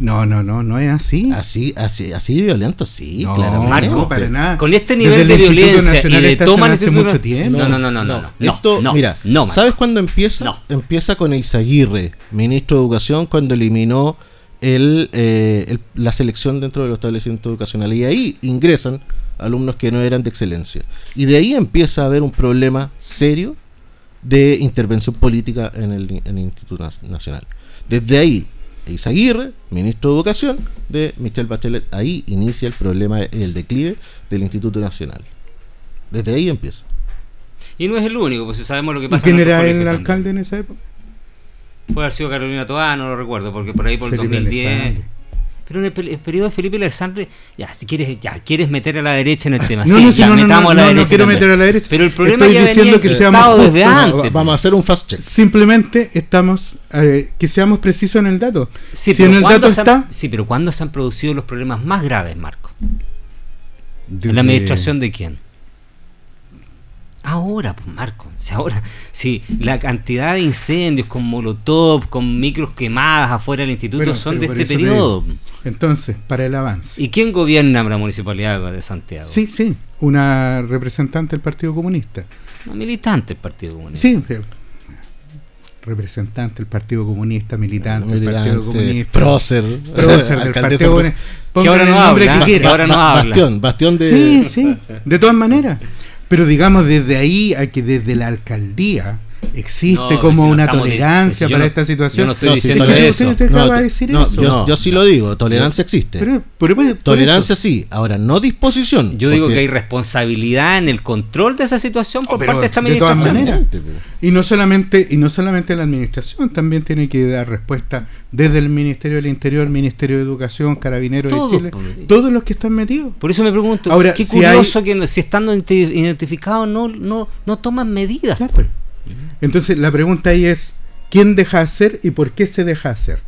No, no, no, no es así. Así, así, así de violento, sí, no, claramente. Marco, para nada. Con este nivel el de violencia y de toma hace mucho tiempo. No, no, no, no, no, no, Esto, no, mira. ¿sabes cuándo empieza? No. Empieza con Eizaguirre, ministro de Educación, cuando eliminó el, eh, el- la selección dentro de los establecimientos educacionales. Y ahí ingresan alumnos que no eran de excelencia. Y de ahí empieza a haber un problema serio de intervención política en el, en el Instituto Nacional. Desde ahí, Eizaguirre, ministro de Educación de Michelle Bachelet, ahí inicia el problema, el declive del Instituto Nacional. Desde ahí empieza. Y no es el único, pues si sabemos lo que ¿Y pasa quién en otros era el también. alcalde en esa época? Puede haber sido Carolina Toá, no lo recuerdo, porque por ahí por el Felipe 2010. Pero en el, el periodo de Felipe Alexandre, ya, si quieres, ya, quieres meter a la derecha en el tema. No, sí, no, si ya, no, no, metamos no, a la no, no derecha. quiero también. meter a la derecha. Pero el problema Estoy ya diciendo que seamos desde antes. Va- Vamos a hacer un fast check. Simplemente estamos, eh, que seamos precisos en el dato. Sí, si en el ¿cuándo dato han- está... sí, pero ¿cuándo se han producido los problemas más graves, Marco? ¿En la administración de quién? Ahora, pues Marco, si ahora, si la cantidad de incendios con molotov, con micros quemadas afuera del instituto Bueno, son de este periodo. Entonces, para el avance. ¿Y quién gobierna la municipalidad de Santiago? Sí, sí, una representante del Partido Comunista. No militante del Partido Comunista. Sí, eh, representante del Partido Comunista, militante del Partido Comunista. prócer, prócer del Partido prócer. Comunista. Que Pongan ahora el no nombre habla, que que quieran. ahora no Ba- habla. Bastión, bastión de. Sí, sí, de todas maneras. Pero digamos, desde ahí a que desde la alcaldía existe No, como si una tolerancia si para no- esta situación. yo no estoy No, diciendo tolerancia- eso. Usted No, acaba de to- decir no, eso. Yo, No. yo sí lo digo, tolerancia existe. Pero- pero- por- por tolerancia eso. sí, ahora no disposición. Yo digo porque- que hay responsabilidad en el control de esa situación por Oh, pero parte de esta de todas administración. maneras. Y no solamente y no solamente la administración, también tiene que dar respuesta desde el Ministerio del Interior, Ministerio de Educación, Carabineros Todos, de Chile, pues. todos los que están metidos. Por eso me pregunto, Ahora, qué si curioso que no- si estando identi- identificados no, no, no toman medidas. Claro. Entonces la pregunta ahí es, quién deja hacer y por qué se deja hacer.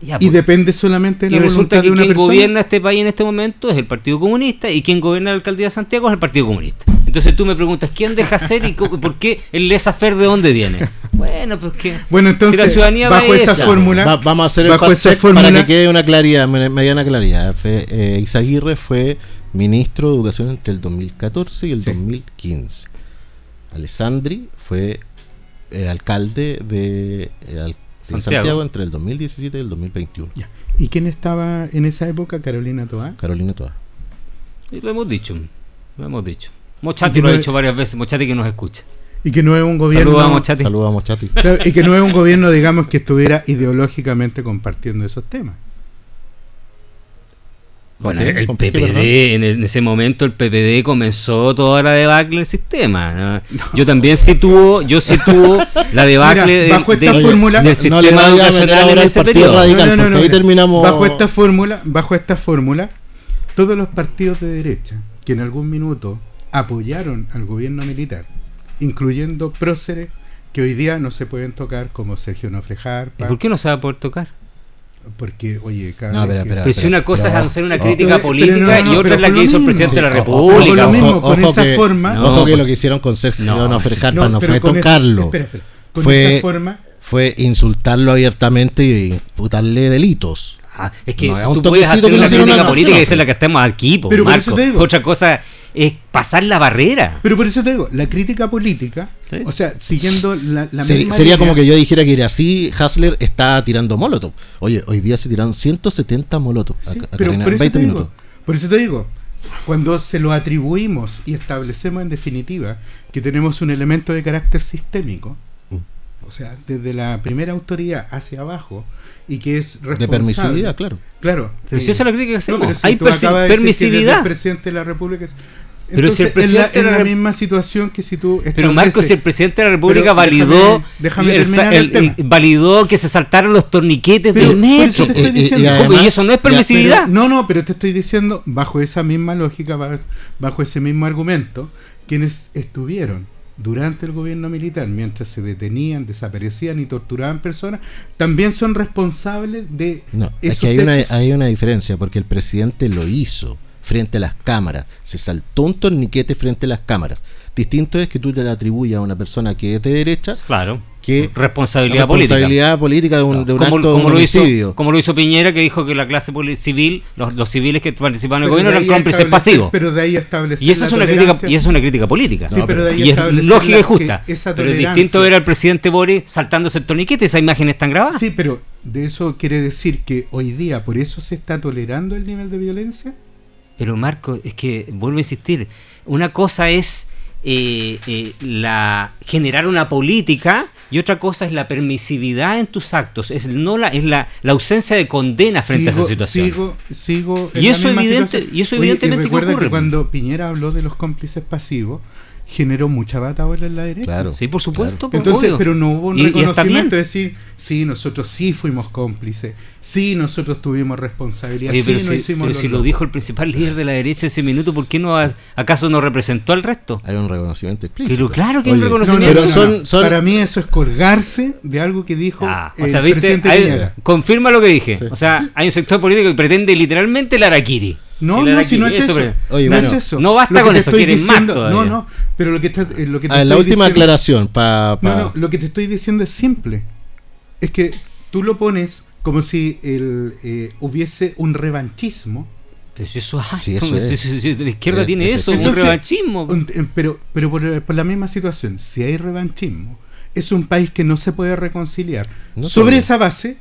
Ya, Y pues, depende solamente de y la resulta voluntad que de una quien persona. gobierna este país en este momento es el Partido Comunista y quien gobierna la alcaldía de Santiago es el Partido Comunista. Entonces tú me preguntas, ¿quién deja hacer y por qué el laissez-faire de dónde viene? Bueno, pues que Bueno, entonces, si la ciudadanía bajo va a esa esa, fórmula- Va- vamos a hacer el fast esa fórmula- para que quede una claridad, me- mediana claridad. Fue, eh, Izaguirre fue ministro de Educación entre el 2014 y el Sí. 2015. Alessandri fue eh, alcalde de, eh, al- de Santiago. Santiago. entre el 2017 y el 2021. Ya. ¿Y quién estaba en esa época? Carolina Toá. Carolina Toa. Sí, lo hemos dicho, lo hemos dicho. Mochati lo ha es- dicho varias veces, Mochati que nos escucha. Y que no es un gobierno. Saludos a Mochati. Saludos a Mochati. Y que no es un gobierno, digamos, que estuviera ideológicamente compartiendo esos temas. Bueno, el ¿Por qué, PPD, en, ese momento el PPD comenzó toda la debacle del sistema. ¿no? Yo también situo, yo situo la debacle Mira, del- bajo esta del- fórmula- del no sistema le meter educacional en ese Partido periodo. Radical. porque ahí mira. terminamos- Bajo esta fórmula, bajo esta fórmula, todos los partidos de derecha que en algún minuto apoyaron al gobierno militar, incluyendo próceres que hoy día no se pueden tocar, como Sergio Nofrejar, ¿Y por qué no se va a poder tocar? Porque, oye, cada No. Pero si una cosa pero- es hacer una oh, crítica política pero no, no, y otra es la que lo hizo el presidente de la República. lo ojo, mismo, con ojo esa que- forma- No, ojo que pues- lo que hicieron con Sergio No, No, fue tocarlo. espera, espera. Con Fue- esa forma, Fue insultarlo abiertamente y imputarle delitos. Ah, es que No, es un tú puedes hacer una crítica a política y es la que estamos aquí, po, Pero por eso Marco. te digo. Otra cosa es pasar la barrera. pero por eso te digo, la crítica política, Sí. o sea, siguiendo la, la misma sería como que yo dijera que era así, Hasler está tirando molotov. Oye, hoy día se tiraron 170 molotov a- Sí, a pero Carolina por eso, 20 te minutos. digo, por eso te digo, cuando se lo atribuimos y establecemos en definitiva que tenemos un elemento de carácter sistémico, Mm. o sea, desde la primera autoridad hacia abajo, y que es responsable. De permisividad, claro. Claro. Pero eh, si esa es la crítica que hacemos. pero si Hay de que permisividad. el presidente de la República es- Pero si el Entonces, presidente es la, misma situación que si tú Pero Marco, si el presidente de la República Pero validó, déjame- déjame el el el- tema. el- validó que se saltaron los torniquetes Pero del eso metro. Eh, eh, y eso no es ya, permisividad. Pero- no, no, pero te estoy diciendo, bajo esa misma lógica, ba- bajo ese mismo argumento, quienes estuvieron durante el gobierno militar, mientras se detenían, desaparecían y torturaban personas, también son responsables de No, es que hay una, hay una diferencia porque el presidente lo hizo frente a las cámaras. Se saltó un torniquete frente a las cámaras. Distinto es que tú te le atribuyas a una persona que es de derecha Claro. Que Responsabilidad política. responsabilidad política de un, de un como, acto de un como lo hizo, homicidio. como lo hizo Piñera, que dijo que la clase civil, los, los civiles que participaban en el gobierno eran cómplices pasivos. Pero de ahí establecer Y la es una crítica, y es una crítica política. Sí, pero de ahí y es establecer lógica y justa. Pero distinto era el presidente Boris saltándose el torniquete, esa imagen está grabada. Sí, pero de eso quiere decir que hoy día por eso se está tolerando el nivel de violencia. Pero Marco, es que vuelvo a insistir, una cosa es eh, eh, la generar una política y otra cosa es la permisividad en tus actos, es no la es la, la ausencia de condena frente a esa situación. Sigo, sigo Y eso evidente- situación. y eso Oye, evidentemente que ocurre. cuando Piñera habló de los cómplices pasivos, generó mucha batalla en la derecha. Claro. Sí, por supuesto. pues, Entonces, obvio. pero no hubo un Y- reconocimiento de decir, sí, nosotros sí fuimos cómplices, sí, nosotros tuvimos responsabilidad, Oye, sí, pero no si, hicimos pero lo si lo locos". dijo el principal líder de la derecha ese minuto, ¿por qué no ha- acaso no representó al resto? Hay un reconocimiento explícito. Pero claro que hay un Oye, No, no, reconocimiento. Pero no, son- no. son- Para mí eso es colgarse de algo que dijo Ah, o el sea, ¿viste? presidente Hay- confirma lo que dije. Sí. O sea, hay un sector político que pretende literalmente el Araquiri. No, no, si no es eso. Oye, no bueno. es eso. No basta con eso, estoy quieren más diciendo- No, todavía. no, pero lo que, está, eh, lo que te Ah, la estoy última diciendo- aclaración para No, no, lo que te estoy diciendo es simple. Es que tú lo pones como si el, eh, hubiese un revanchismo. Pero si eso, ah, Sí, es. Si- si- si la izquierda Es- tiene es eso, un Entonces, revanchismo. un- eh, pero pero por, por la misma situación, si hay revanchismo, es un país que no se puede reconciliar. No Sobre todavía. esa base,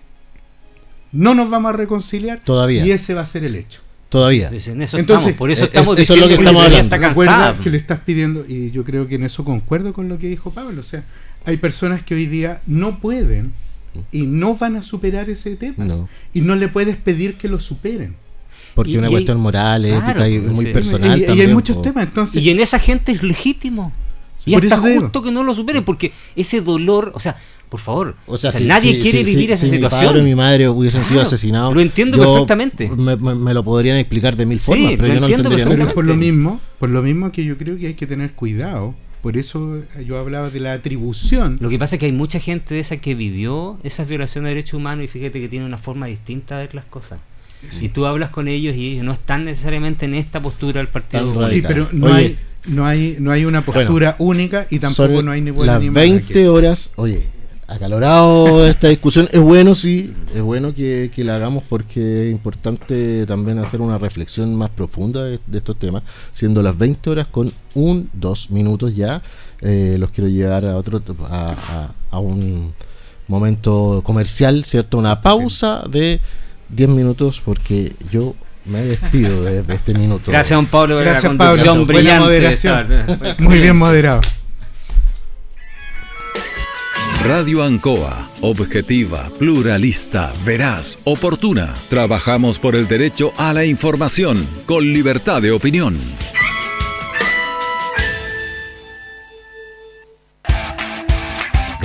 no nos vamos a reconciliar Todavía. y ese va a ser el hecho. Todavía. Pues en eso Entonces, estamos, por eso estamos eso es lo diciendo que estamos hablando. está cansada. que le estás pidiendo, y yo creo que en eso concuerdo con lo que dijo Pablo, o sea, hay personas que hoy día no pueden y no van a superar ese tema. No. Y no le puedes pedir que lo superen. Porque Y- una y cuestión hay- moral, claro, ética y muy sí. personal. y, y hay también, muchos po. temas, entonces... Y en esa gente es legítimo. Y Por hasta justo que no lo superen, porque ese dolor, o sea, por favor, O sea, o sea, si- nadie si- quiere si- vivir si- esa si situación. Mi padre o mi madre hubiesen sido asesinados. lo entiendo yo- perfectamente. Me, me- me lo podrían explicar de mil Sí, formas, pero lo yo no entiendo entendería Pero por lo mismo, por lo mismo que yo creo que hay que tener cuidado, Por eso yo hablaba de la atribución. Lo que pasa es que hay mucha gente de esa que vivió esas violaciones de derechos humanos y fíjate que tiene una forma distinta de ver las cosas. Si tú hablas con ellos y ellos no están necesariamente en esta postura del partido. Sí, pero no hay no hay no hay una postura única y tampoco no hay ni buena las 20 horas, oye, acalorado esta discusión. Es bueno, sí, es bueno que, la hagamos porque es importante también hacer una reflexión más profunda de, estos temas. Siendo las 20 horas con un, dos minutos ya, eh, los quiero llevar a otro a, a, un momento comercial, ¿cierto? Una pausa de 10 minutos porque yo me despido de, este minuto. Gracias, don Pablo, Gracias, la Pablo. brillante. Moderación. Muy bien moderado. Radio Ancoa, objetiva, pluralista, veraz, oportuna. Trabajamos por el derecho a la información, con libertad de opinión.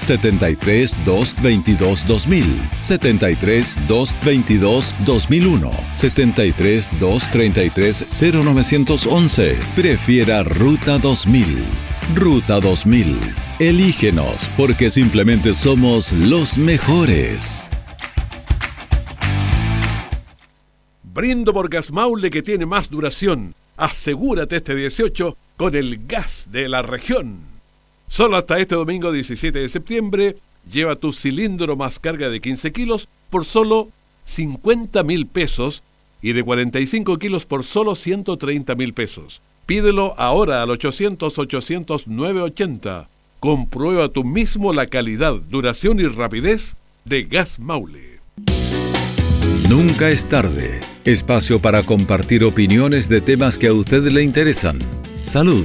73 222 2000, 73 222 2001, 73 233 0911. Prefiera Ruta 2000. Ruta 2000. Elígenos porque simplemente somos los mejores. Brindo por Gas Maule que tiene más duración. Asegúrate este 18 con el gas de la región. Solo hasta este domingo 17 de septiembre, lleva tu cilindro más carga de 15 kilos por solo 50 mil pesos y de 45 kilos por solo 130 mil pesos. Pídelo ahora al 800-800-980. Comprueba tú mismo la calidad, duración y rapidez de Gas Maule. Nunca es tarde. Espacio para compartir opiniones de temas que a usted le interesan. Salud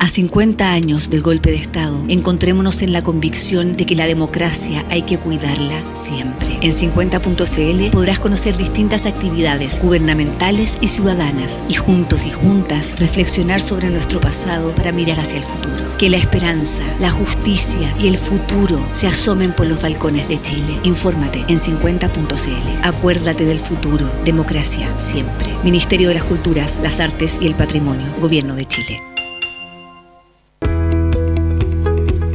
A 50 años del golpe de Estado, encontrémonos en la convicción de que la democracia hay que cuidarla siempre. En 50.cl podrás conocer distintas actividades gubernamentales y ciudadanas y juntos y juntas reflexionar sobre nuestro pasado para mirar hacia el futuro. Que la esperanza, la justicia y el futuro se asomen por los balcones de Chile. Infórmate en 50.cl. Acuérdate del futuro. Democracia siempre. Ministerio de las Culturas, las Artes y el Patrimonio. Gobierno de Chile.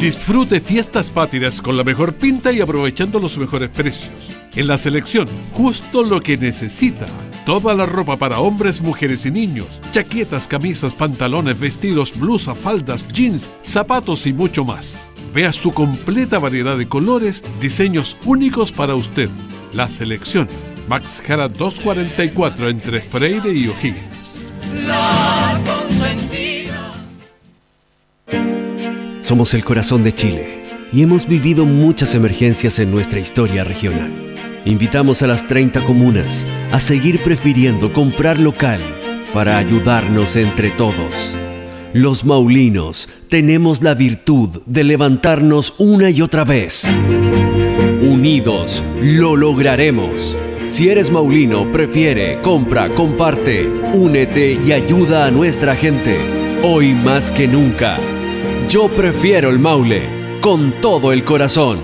Disfrute fiestas patrias con la mejor pinta y aprovechando los mejores precios. En la selección, justo lo que necesita. Toda la ropa para hombres, mujeres y niños. Chaquetas, camisas, pantalones, vestidos, blusas, faldas, jeans, zapatos y mucho más. Vea su completa variedad de colores, diseños únicos para usted. La selección. Max Jara 244 entre Freire y O'Higgins. Somos el corazón de Chile y hemos vivido muchas emergencias en nuestra historia regional. Invitamos a las 30 comunas a seguir prefiriendo comprar local para ayudarnos entre todos. Los maulinos tenemos la virtud de levantarnos una y otra vez. Unidos lo lograremos. Si eres maulino, prefiere, compra, comparte, únete y ayuda a nuestra gente. Hoy más que nunca. Yo prefiero el Maule, con todo el corazón.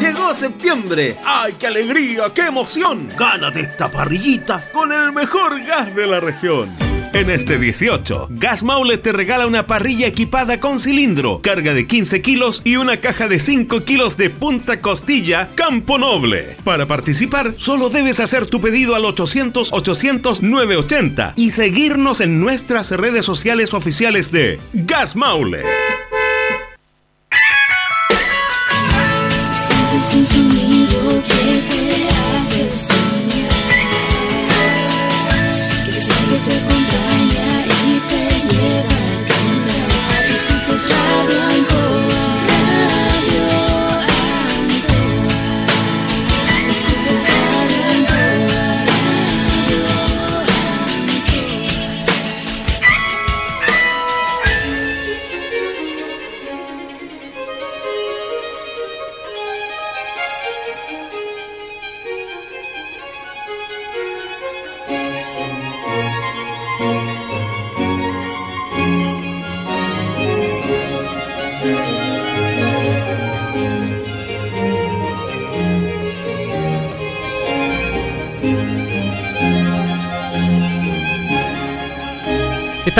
Llegó septiembre. ¡Ay, qué alegría, qué emoción! Gánate esta parrillita con el mejor gas de la región. En este 18, Gas Maule te regala una parrilla equipada con cilindro, carga de 15 kilos y una caja de 5 kilos de punta costilla Campo Noble. Para participar, solo debes hacer tu pedido al 800-800-980 y seguirnos en nuestras redes sociales oficiales de Gas Maule.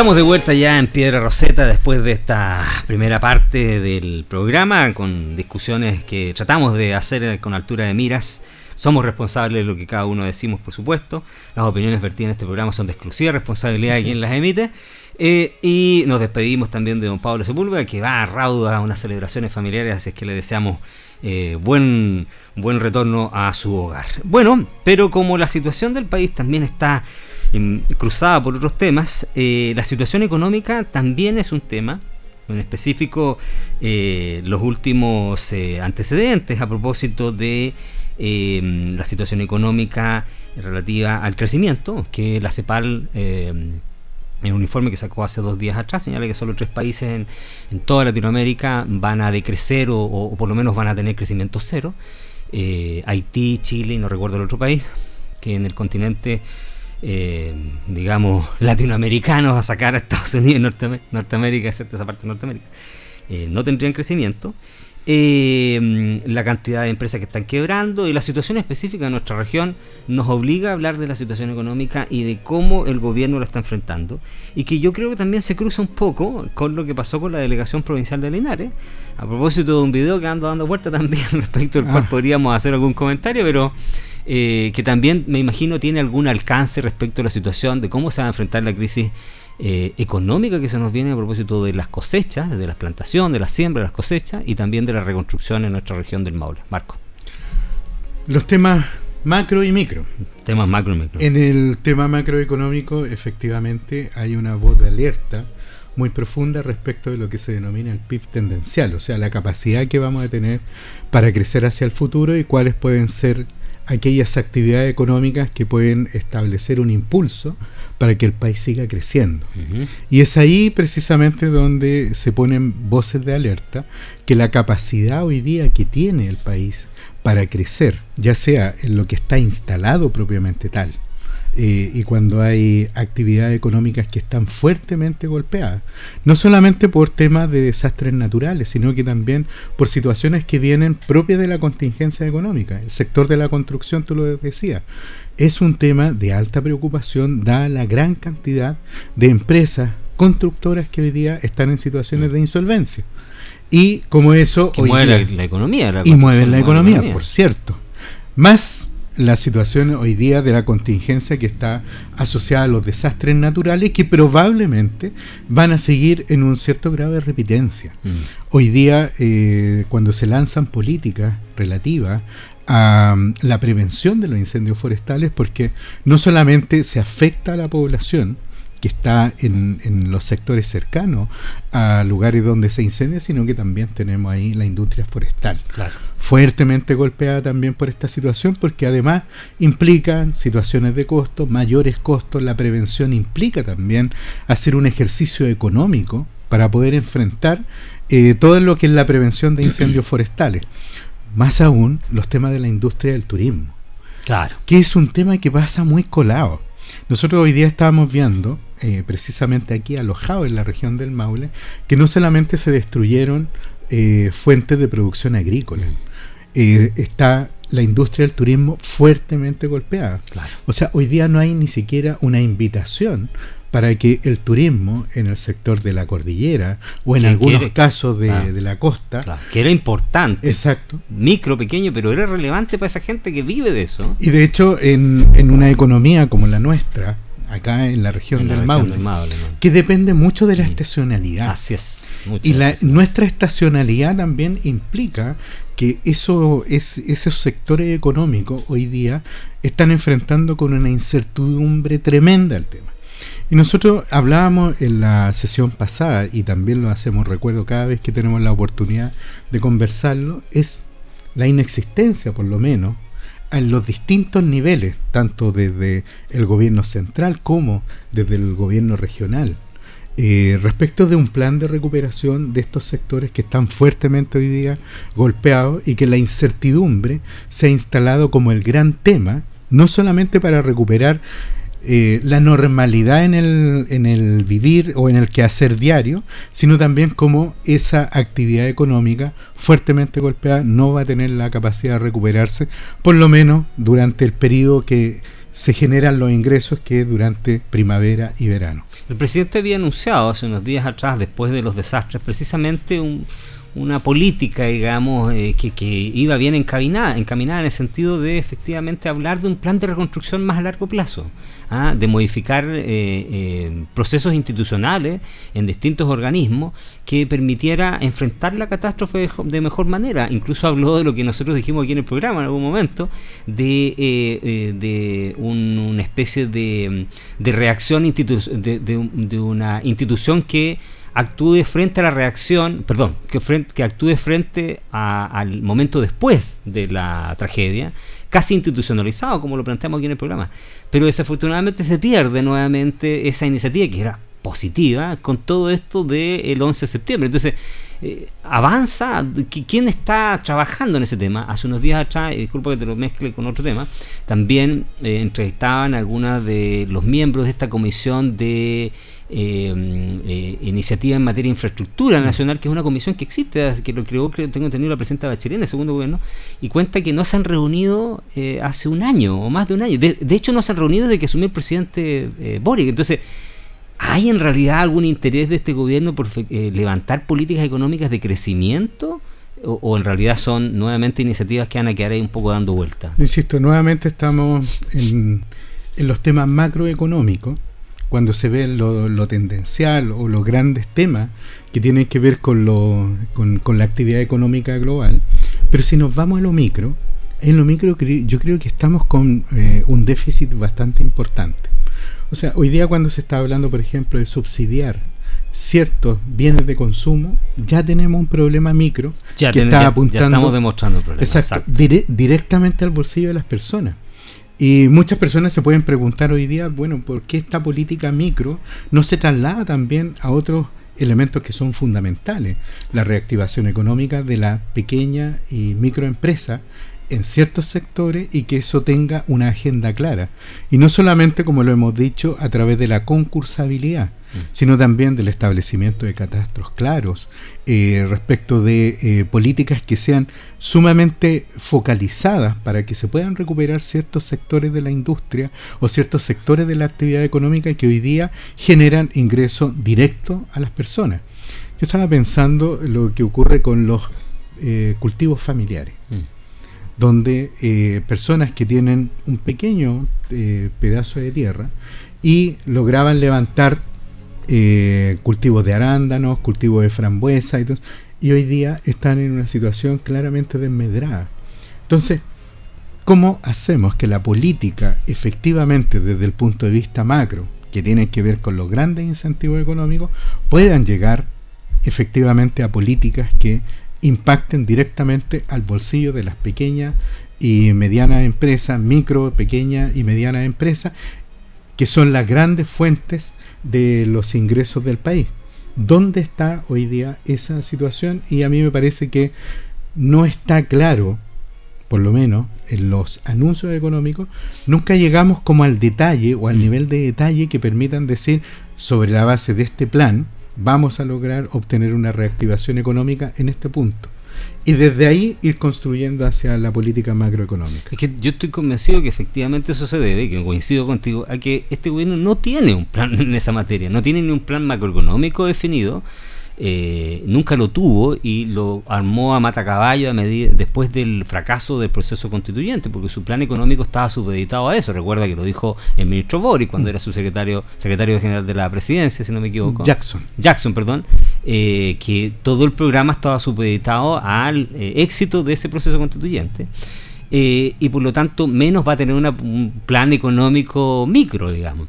Estamos de vuelta ya en Piedra Roseta después de esta primera parte del programa con discusiones que tratamos de hacer con altura de miras. Somos responsables de lo que cada uno decimos, por supuesto. Las opiniones vertidas en este programa son de exclusiva responsabilidad de quien las emite. Eh, y nos despedimos también de don Pablo Sepúlveda, que va a rauda a unas celebraciones familiares, así es que le deseamos eh, buen, buen retorno a su hogar. Bueno, pero como la situación del país también está cruzada por otros temas, eh, la situación económica también es un tema. En específico, eh, los últimos eh, antecedentes a propósito de la situación económica relativa al crecimiento, que la CEPAL en un informe que sacó hace dos días atrás señala que solo tres países en, toda Latinoamérica van a decrecer o, por lo menos van a tener crecimiento cero. Haití, Chile y no recuerdo el otro país, que en el continente eh, digamos, latinoamericanos a sacar a Estados Unidos y Norteamérica, excepto esa parte de Norteamérica, eh, no tendrían crecimiento. Eh, la cantidad de empresas que están quebrando y la situación específica de nuestra región nos obliga a hablar de la situación económica y de cómo el gobierno la está enfrentando y que yo creo que también se cruza un poco con lo que pasó con la delegación provincial de Linares a propósito de un video que ando dando vuelta también respecto al cual ah. podríamos hacer algún comentario pero eh, que también me imagino tiene algún alcance respecto a la situación de cómo se va a enfrentar la crisis eh, económica que se nos viene a propósito de las cosechas, de las plantaciones, de la siembra, de las cosechas y también de la reconstrucción en nuestra región del Maule. Marco. Los temas macro y micro. Temas macro y micro. En el tema macroeconómico, efectivamente, hay una voz de alerta muy profunda respecto de lo que se denomina el PIB tendencial, o sea, la capacidad que vamos a tener para crecer hacia el futuro y cuáles pueden ser aquellas actividades económicas que pueden establecer un impulso para que el país siga creciendo. Y es ahí precisamente donde se ponen voces de alerta que la capacidad hoy día que tiene el país para crecer, ya sea en lo que está instalado propiamente tal, eh, y cuando hay actividades económicas que están fuertemente golpeadas, no solamente por temas de desastres naturales, sino que también por situaciones que vienen propias de la contingencia económica. El sector de la construcción, tú lo decías, es un tema de alta preocupación, da la gran cantidad de empresas constructoras que hoy día están en situaciones de insolvencia. Y como eso... Que mueven la, economía. y mueven la economía, por cierto. Más la situación hoy día de la contingencia que está asociada a los desastres naturales que probablemente van a seguir en un cierto grado de repitencia. Mm. Hoy día, eh, cuando se lanzan políticas relativas a mm, la prevención de los incendios forestales, porque no solamente se afecta a la población, que está en, en, los sectores cercanos a lugares donde se incendia, sino que también tenemos ahí la industria forestal. Fuertemente golpeada también por esta situación, porque además implican situaciones de costo, mayores costos, la prevención implica también hacer un ejercicio económico para poder enfrentar eh, todo lo que es la prevención de incendios forestales. Más aún los temas de la industria del turismo. Claro. Que es un tema que pasa muy colado. Nosotros hoy día estábamos viendo eh, precisamente aquí alojado en la región del Maule, que no solamente se destruyeron eh, fuentes de producción agrícola, eh, está la industria del turismo fuertemente golpeada. O sea, hoy día no hay ni siquiera una invitación para que el turismo en el sector de la cordillera o en algunos casos de, la costa que era importante. Exacto. Micro pequeño pero era relevante para esa gente que vive de eso. Y de hecho en, en una economía como la nuestra acá en la región, del, Maule, que depende mucho de la mm. estacionalidad. Así es y la, nuestra estacionalidad también implica que eso es, esos sectores económicos hoy día están enfrentando con una incertidumbre tremenda el tema. Y nosotros hablábamos en la sesión pasada, y también lo hacemos, recuerdo, cada vez que tenemos la oportunidad de conversarlo, es la inexistencia, por lo menos, en los distintos niveles, tanto desde el gobierno central como desde el gobierno regional, eh, respecto de un plan de recuperación de estos sectores que están fuertemente hoy día golpeados y que la incertidumbre se ha instalado como el gran tema, no solamente para recuperar eh, la normalidad en el, en el vivir o en el quehacer diario, sino también como esa actividad económica fuertemente golpeada no va a tener la capacidad de recuperarse, por lo menos durante el periodo que se generan los ingresos, que durante primavera y verano. El presidente había anunciado hace unos días atrás, después de los desastres, precisamente un, una política, digamos, eh, que, que, iba bien encaminada, encaminada en el sentido de efectivamente hablar de un plan de reconstrucción más a largo plazo, ¿ah? de modificar eh, eh, procesos institucionales en distintos organismos que permitiera enfrentar la catástrofe de mejor manera. Incluso habló de lo que nosotros dijimos aquí en el programa en algún momento, de, de una especie de, de reacción de, de una institución que actúe frente a la reacción, perdón, que, frente, que actúe frente al momento después de la tragedia, casi institucionalizado, como lo planteamos aquí en el programa. Pero desafortunadamente se pierde nuevamente esa iniciativa que era positiva con todo esto del 11 de septiembre. Entonces, eh, avanza, ¿quién está trabajando en ese tema? Hace unos días atrás, disculpa que te lo mezcle con otro tema, también eh, entrevistaban algunos de los miembros de esta comisión de eh, iniciativa en materia de infraestructura mm. nacional, que es una comisión que existe, que lo creó, creo, tengo entendido, la presidenta Bachelet en el segundo gobierno, y cuenta que no se han reunido hace un año o más de un año. De, hecho, no se han reunido desde que asumió el presidente Boric. Entonces, ¿Hay en realidad algún interés de este gobierno por eh, levantar políticas económicas de crecimiento? O, en realidad son nuevamente iniciativas que van a quedar ahí un poco dando vuelta? Insisto, nuevamente estamos en, los temas macroeconómicos, cuando se ve lo, tendencial o los grandes temas que tienen que ver con, lo, con, la actividad económica global. Pero si nos vamos a lo micro, en lo micro yo creo que estamos con eh, un déficit bastante importante. O sea, hoy día cuando se está hablando, por ejemplo, de subsidiar ciertos bienes de consumo, ya tenemos un problema micro ya que está apuntando. estamos demostrando. Exacto, directamente al bolsillo de las personas. Y muchas personas se pueden preguntar hoy día, bueno, ¿por qué esta política micro no se traslada también a otros elementos que son fundamentales? La reactivación económica de la pequeña y microempresa en ciertos sectores y que eso tenga una agenda clara. Y no solamente, como lo hemos dicho, a través de la concursabilidad, mm. sino también del establecimiento de catastros claros eh, respecto de eh, políticas que sean sumamente focalizadas para que se puedan recuperar ciertos sectores de la industria o ciertos sectores de la actividad económica que hoy día generan ingresos directos a las personas. Yo estaba pensando lo que ocurre con los eh, cultivos familiares. Mm donde eh, personas que tienen un pequeño eh, pedazo de tierra y lograban levantar eh, cultivos de arándanos, cultivos de frambuesa y, y hoy día están en una situación claramente desmedrada. Entonces, ¿cómo hacemos que la política efectivamente desde el punto de vista macro, que tiene que ver con los grandes incentivos económicos, puedan llegar efectivamente a políticas que impacten directamente al bolsillo de las pequeñas y medianas empresas, micro, pequeñas y medianas empresas, que son las grandes fuentes de los ingresos del país. ¿Dónde está hoy día esa situación? Y a mí me parece que no está claro, por lo menos en los anuncios económicos, nunca llegamos como al detalle o al mm. nivel de detalle que permitan decir sobre la base de este plan, vamos a lograr obtener una reactivación económica en este punto. y desde ahí ir construyendo hacia la política macroeconómica. Es que yo estoy convencido que efectivamente eso se debe, que coincido contigo, a que este gobierno no tiene un plan en esa materia, no tiene ni un plan macroeconómico definido eh, nunca lo tuvo y lo armó a matacaballo a medida, después del fracaso del proceso constituyente, porque su plan económico estaba supeditado a eso. Recuerda que lo dijo el ministro Boris cuando mm. era su secretario, secretario general de la presidencia, si no me equivoco. Jackson. Jackson, perdón. Eh, que todo el programa estaba supeditado al eh, éxito de ese proceso constituyente. y por lo tanto menos va a tener un plan económico micro, digamos.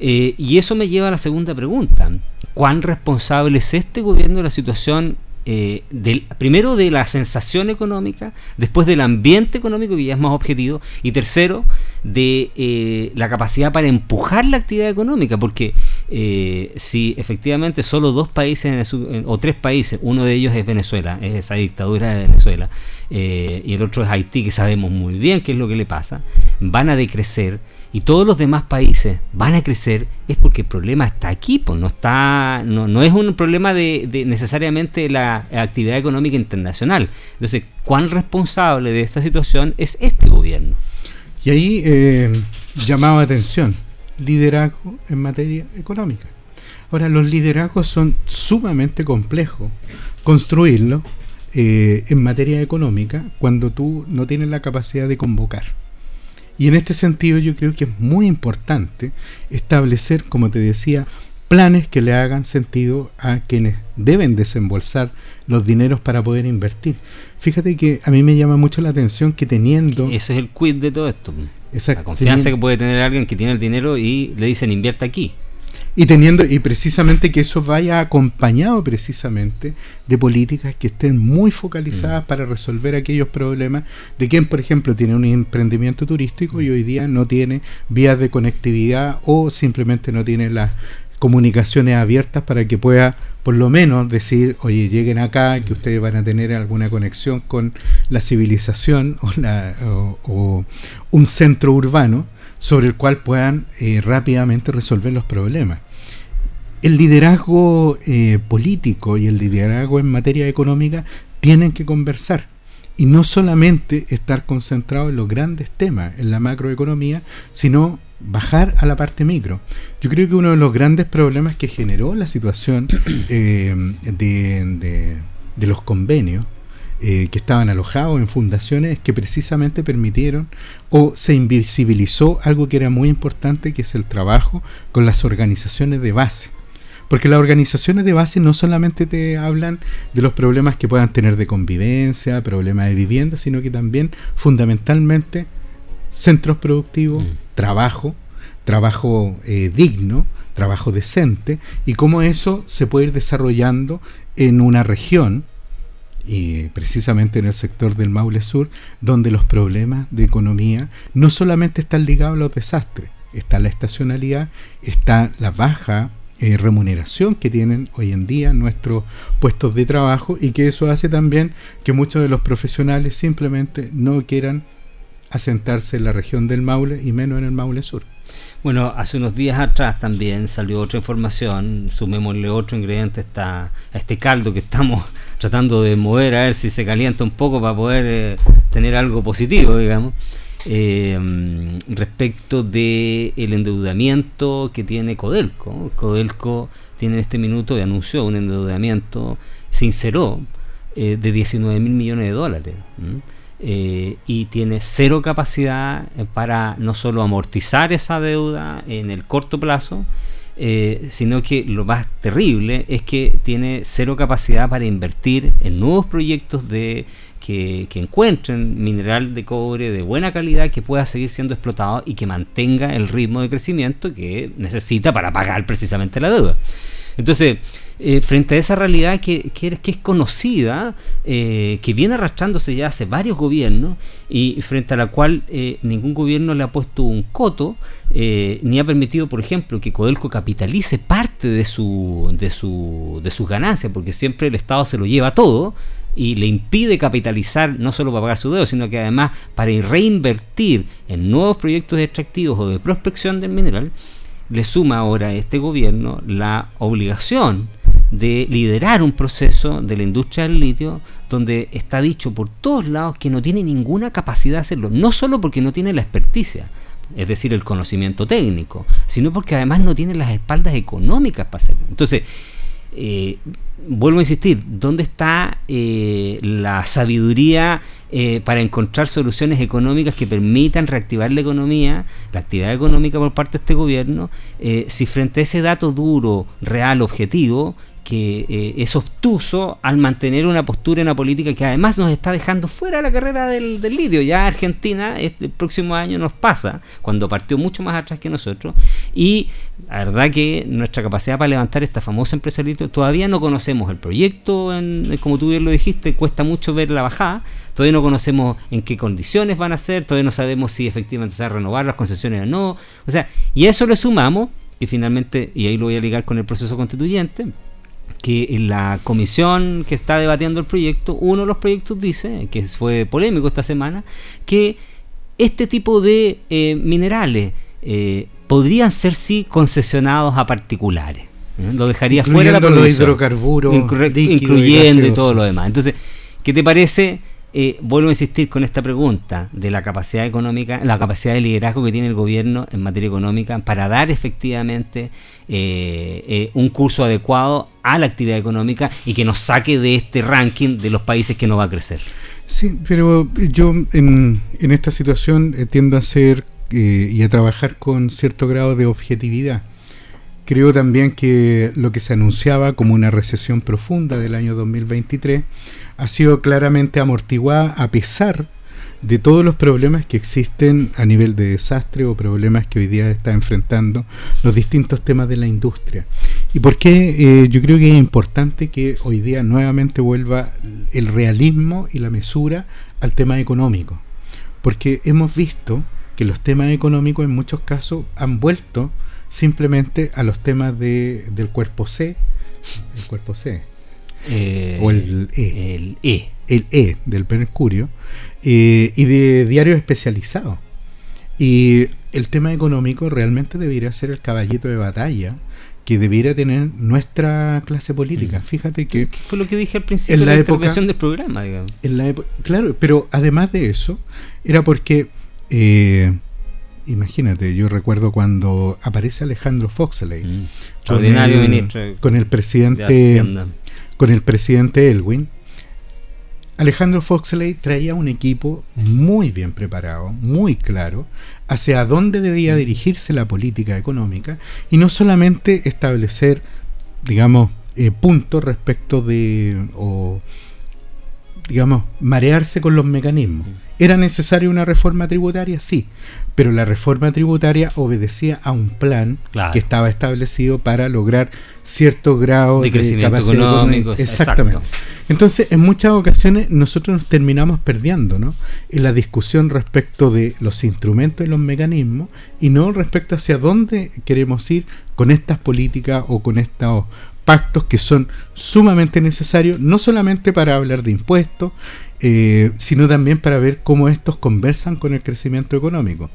y eso me lleva a la segunda pregunta cuán responsable es este gobierno de la situación eh, primero de la sensación económica, después del ambiente económico, que ya es más objetivo, y tercero, de eh, la capacidad para empujar la actividad económica, porque eh, si efectivamente solo dos países o tres países, uno de ellos es Venezuela, es esa dictadura de Venezuela, y el otro es Haití, que sabemos muy bien qué es lo que le pasa, van a decrecer y todos los demás países van a crecer es porque el problema está aquí, pues no está no, es un problema de, necesariamente la actividad económica internacional. Entonces, ¿cuán responsable de esta situación es este gobierno? Y ahí eh, llamaba atención, liderazgo en materia económica. Ahora, los liderazgos son sumamente complejos. Construirlo eh, en materia económica cuando tú no tienes la capacidad de convocar. Y en este sentido yo creo que es muy importante establecer, como te decía, planes que le hagan sentido a quienes deben desembolsar los dineros para poder invertir. Fíjate que a mí me llama mucho la atención que teniendo... Ese es el quid de todo esto. la confianza que puede tener alguien que tiene el dinero y le dicen invierta aquí y teniendo y precisamente que eso vaya acompañado precisamente de políticas que estén muy focalizadas mm. para resolver aquellos problemas de quien por ejemplo tiene un emprendimiento turístico y hoy día no tiene vías de conectividad o simplemente no tiene las comunicaciones abiertas para que pueda por lo menos decir, oye, lleguen acá, que ustedes van a tener alguna conexión con la civilización o, la, o un centro urbano sobre el cual puedan eh, rápidamente resolver los problemas el liderazgo eh, político y el liderazgo en materia económica tienen que conversar y no solamente estar concentrado en los grandes temas, en la macroeconomía, sino bajar a la parte micro. Yo creo que uno de los grandes problemas que generó la situación eh, de, de, los convenios eh, que estaban alojados en fundaciones es que precisamente permitieron o se invisibilizó algo que era muy importante, que es el trabajo con las organizaciones de base. Porque las organizaciones de base no solamente te hablan de los problemas que puedan tener de convivencia, problemas de vivienda, sino que también fundamentalmente centros productivos, mm. trabajo, trabajo eh, digno, trabajo decente, y cómo eso se puede ir desarrollando en una región, y precisamente en el sector del Maule Sur, donde los problemas de economía no solamente están ligados a los desastres, está la estacionalidad, está la baja eh, remuneración que tienen hoy en día nuestros puestos de trabajo y que eso hace también que muchos de los profesionales simplemente no quieran asentarse en la región del Maule y menos en el Maule Sur. Bueno, hace unos días atrás también salió otra información, sumémosle otro ingrediente a, este caldo que estamos tratando de mover a ver si se calienta un poco para poder eh, tener algo positivo, digamos eh, respecto del el endeudamiento que tiene Codelco. Codelco tiene en este minuto y anunció un endeudamiento sincero eh, de 19 mil millones de dólares. Eh, y tiene cero capacidad eh, para no solo amortizar esa deuda en el corto plazo, sino que lo más terrible es que tiene cero capacidad para invertir en nuevos proyectos de que, encuentren mineral de cobre de buena calidad que pueda seguir siendo explotado y que mantenga el ritmo de crecimiento que necesita para pagar precisamente la deuda. Entonces, eh, frente a esa realidad que, que, es conocida, eh, que viene arrastrándose ya hace varios gobiernos y frente a la cual eh, ningún gobierno le ha puesto un coto, ni ha permitido, por ejemplo, que Codelco capitalice parte de, su, de, su, de sus ganancias, porque siempre el Estado se lo lleva todo, y le impide capitalizar no solo para pagar su deuda, sino que además para reinvertir en nuevos proyectos extractivos o de prospección del mineral, le suma ahora a este gobierno la obligación de liderar un proceso de la industria del litio donde está dicho por todos lados que no tiene ninguna capacidad de hacerlo, no solo porque no tiene la experticia, es decir, el conocimiento técnico, sino porque además no tiene las espaldas económicas para hacerlo. Entonces, eh, vuelvo a insistir, ¿dónde está eh, la sabiduría eh, para encontrar soluciones económicas que permitan reactivar la economía, la actividad económica por parte de este gobierno, si frente a ese dato duro, real, objetivo, que eh, es obtuso al mantener una postura en la política que además nos está dejando fuera de la carrera del, del litio. Ya Argentina este, el próximo año nos pasa, cuando partió mucho más atrás que nosotros, y la verdad que nuestra capacidad para levantar esta famosa empresa del litio, todavía no conocemos el proyecto, en, como tú bien lo dijiste, cuesta mucho ver la bajada, todavía no conocemos en qué condiciones van a ser, todavía no sabemos si efectivamente se va a renovar las concesiones o no, o sea, y a eso le sumamos, que finalmente, y ahí lo voy a ligar con el proceso constituyente, que en la comisión que está debatiendo el proyecto, uno de los proyectos dice, que fue polémico esta semana, que este tipo de eh, minerales eh, podrían ser sí concesionados a particulares. ¿eh? Lo dejaría fuera de la los hidrocarburos, incluyendo y todo lo demás. Entonces, ¿qué te parece? Eh, vuelvo a insistir con esta pregunta de la capacidad económica, la capacidad de liderazgo que tiene el gobierno en materia económica para dar efectivamente eh, eh, un curso adecuado a la actividad económica y que nos saque de este ranking de los países que no va a crecer. Sí, pero yo en, en esta situación tiendo a ser y a trabajar con cierto grado de objetividad. Creo también que lo que se anunciaba como una recesión profunda del año 2023 ha sido claramente amortiguada a pesar de todos los problemas que existen a nivel de desastre o problemas que hoy día está enfrentando los distintos temas de la industria. ¿Y por qué eh, yo creo que es importante que hoy día nuevamente vuelva el realismo y la mesura al tema económico? Porque hemos visto que los temas económicos en muchos casos han vuelto simplemente a los temas de, del cuerpo C, el cuerpo C, eh, o el E. El E. El E del Mercurio. Eh, y de diarios especializados. Y el tema económico realmente debería ser el caballito de batalla que debiera tener nuestra clase política. Mm. Fíjate que... fue lo que dije al principio de la, intervención del programa, digamos. En la claro, pero además de eso, era porque... Eh, imagínate, yo recuerdo cuando aparece Alejandro Foxley mm. con, el, ministro con el presidente con el presidente Elwin, Alejandro Foxley traía un equipo muy bien preparado, muy claro, hacia dónde debía dirigirse la política económica y no solamente establecer, digamos, eh, puntos respecto de, o, digamos, marearse con los mecanismos. ¿Era necesaria una reforma tributaria? Sí, pero la reforma tributaria obedecía a un plan que estaba establecido para lograr cierto grado de, crecimiento económico. Exactamente. Entonces, en muchas ocasiones nosotros nos terminamos perdiendo ¿no? en la discusión respecto de los instrumentos y los mecanismos y no respecto hacia dónde queremos ir con estas políticas o con estos pactos que son sumamente necesarios, no solamente para hablar de impuestos, eh, sino también para ver cómo estos conversan con el crecimiento económico.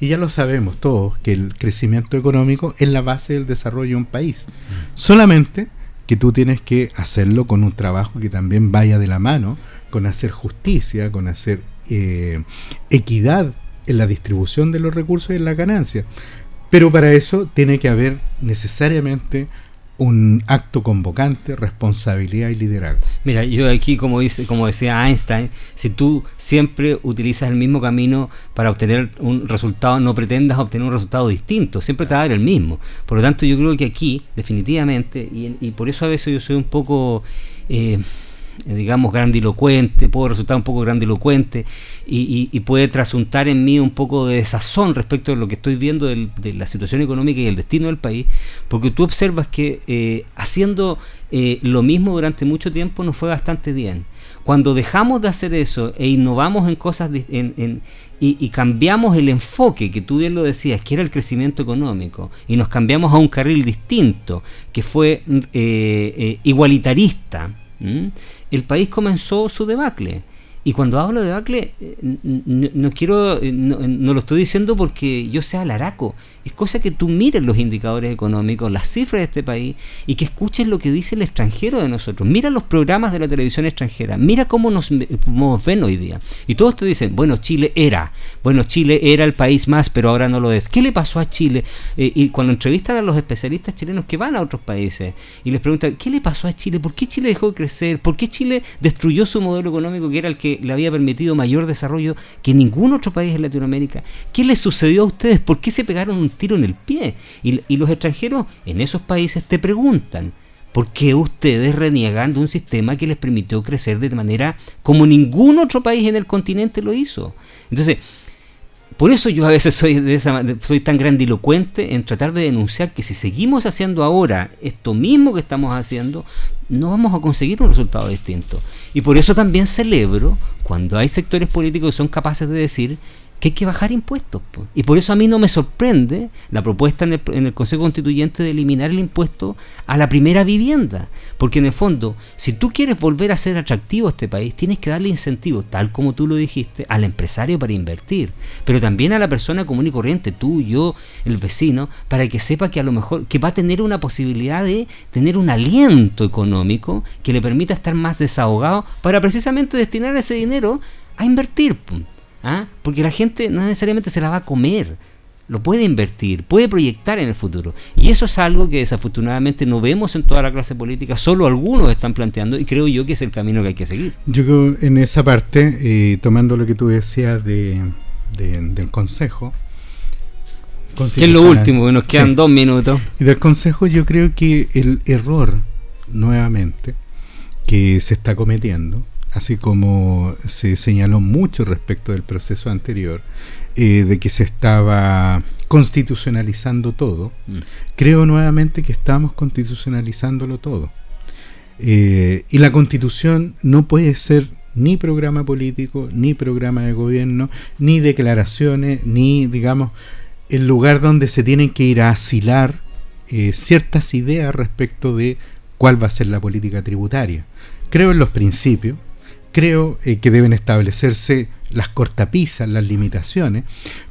Y ya lo sabemos todos, que el crecimiento económico es la base del desarrollo de un país. Solamente que tú tienes que hacerlo con un trabajo que también vaya de la mano, con hacer justicia, con hacer eh, equidad en la distribución de los recursos y en la ganancia. Pero para eso tiene que haber necesariamente un acto convocante, responsabilidad y liderazgo. Mira, yo aquí, como dice, como decía Einstein, si tú siempre utilizas el mismo camino para obtener un resultado, no pretendas obtener un resultado distinto, siempre te va a dar el mismo. Por lo tanto, yo creo que aquí, definitivamente, y, y por eso a veces yo soy un poco eh, digamos, grandilocuente, puedo resultar un poco grandilocuente y, y, puede trasuntar en mí un poco de desazón respecto de lo que estoy viendo de la situación económica y el destino del país, porque tú observas que eh, haciendo eh, lo mismo durante mucho tiempo nos fue bastante bien. Cuando dejamos de hacer eso e innovamos en cosas en, y, cambiamos el enfoque, que tú bien lo decías, que era el crecimiento económico, y nos cambiamos a un carril distinto, que fue igualitarista, el país comenzó su debacle. Y cuando hablo de debacle, eh, no, quiero, eh, no, lo estoy diciendo porque yo sea laraco. Es cosa que tú mires los indicadores económicos, las cifras de este país y que escuches lo que dice el extranjero de nosotros. Mira los programas de la televisión extranjera, mira cómo nos, ven hoy día. Y todos te dicen, bueno, Chile era, bueno, Chile era el país más, pero ahora no lo es. ¿Qué le pasó a Chile? Eh, y cuando entrevistan a los especialistas chilenos que van a otros países y les preguntan, ¿qué le pasó a Chile? ¿Por qué Chile dejó de crecer? ¿Por qué Chile destruyó su modelo económico que era el que le había permitido mayor desarrollo que ningún otro país en Latinoamérica? ¿Qué les sucedió a ustedes? ¿Por qué se pegaron un tiro en el pie? Y, los extranjeros en esos países te preguntan, ¿Por qué ustedes reniegan de un sistema que les permitió crecer de manera como ningún otro país en el continente lo hizo? Entonces, por eso yo a veces soy, de esa, soy tan grandilocuente en tratar de denunciar que si seguimos haciendo ahora esto mismo que estamos haciendo, no vamos a conseguir un resultado distinto. Y por eso también celebro cuando hay sectores políticos que son capaces de decir que hay que bajar impuestos. Y por eso a mí no me sorprende la propuesta en el, Consejo Constituyente de eliminar el impuesto a la primera vivienda. Porque en el fondo, si tú quieres volver a ser atractivo a este país, tienes que darle incentivos, tal como tú lo dijiste, al empresario para invertir. Pero también a la persona común y corriente, tú, yo, el vecino, para que sepa que a lo mejor que va a tener una posibilidad de tener un aliento económico que le permita estar más desahogado para precisamente destinar ese dinero a invertir. ¿Ah? Porque la gente no necesariamente se la va a comer, lo puede invertir, puede proyectar en el futuro. Y eso es algo que desafortunadamente no vemos en toda la clase política, solo algunos están planteando y creo yo que es el camino que hay que seguir. Yo creo en esa parte, eh, tomando lo que tú decías de, del Consejo, que es lo último, que nos quedan dos minutos. Y del Consejo yo creo que el error, nuevamente, que se está cometiendo, así como se señaló mucho respecto del proceso anterior, eh, de que se estaba constitucionalizando todo, mm. creo nuevamente que estamos constitucionalizándolo todo. Eh, y la constitución no puede ser ni programa político, ni programa de gobierno, ni declaraciones, ni, digamos, el lugar donde se tienen que ir a asilar eh, ciertas ideas respecto de cuál va a ser la política tributaria. Creo en los principios, creo eh, que deben establecerse las cortapisas, las limitaciones,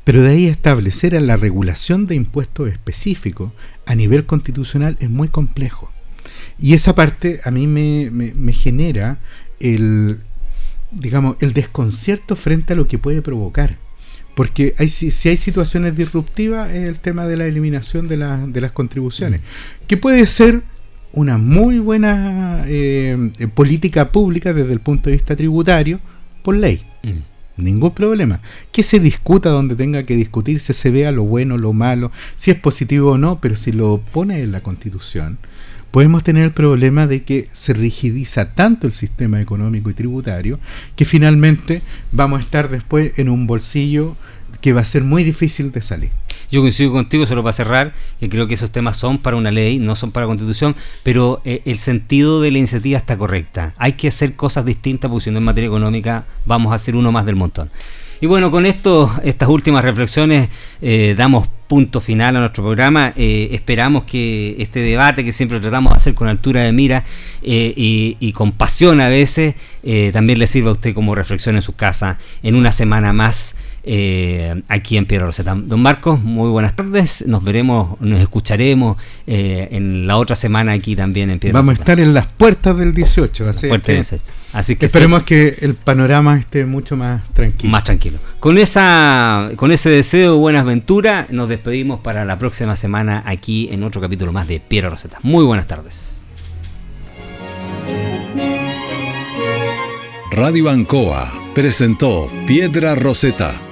pero de ahí establecer a la regulación de impuestos específicos a nivel constitucional es muy complejo. Y esa parte a mí me, me, genera el, digamos, el desconcierto frente a lo que puede provocar. Porque hay, si, hay situaciones disruptivas es el tema de la eliminación de, de las contribuciones, mm. que puede ser una muy buena eh, política pública desde el punto de vista tributario por ley. Mm. Ningún problema. Que se discuta donde tenga que discutirse, se vea lo bueno, lo malo, si es positivo o no, pero si lo pone en la constitución, podemos tener el problema de que se rigidiza tanto el sistema económico y tributario que finalmente vamos a estar después en un bolsillo que va a ser muy difícil de salir. Yo coincido contigo, solo para cerrar, que creo que esos temas son para una ley, no son para constitución, pero eh, el sentido de la iniciativa está correcta. Hay que hacer cosas distintas, porque si no en materia económica vamos a hacer uno más del montón. Y bueno, con esto, estas últimas reflexiones, eh, damos punto final a nuestro programa. Eh, esperamos que este debate que siempre tratamos de hacer con altura de mira y, y, con pasión a veces, también le sirva a usted como reflexión en su casa en una semana más eh, aquí en Piedra Roseta. Don Marcos, muy buenas tardes. Nos veremos, nos escucharemos eh, en la otra semana aquí también en Piedra Vamos a estar en las puertas del 18. Así, que, así que esperemos que el panorama esté mucho más tranquilo. Más tranquilo. Con, esa, con ese deseo de buenas venturas, nos despedimos para la próxima semana aquí en otro capítulo más de Piedra Roseta. Muy buenas tardes. Radio Ancoa presentó Piedra Roseta,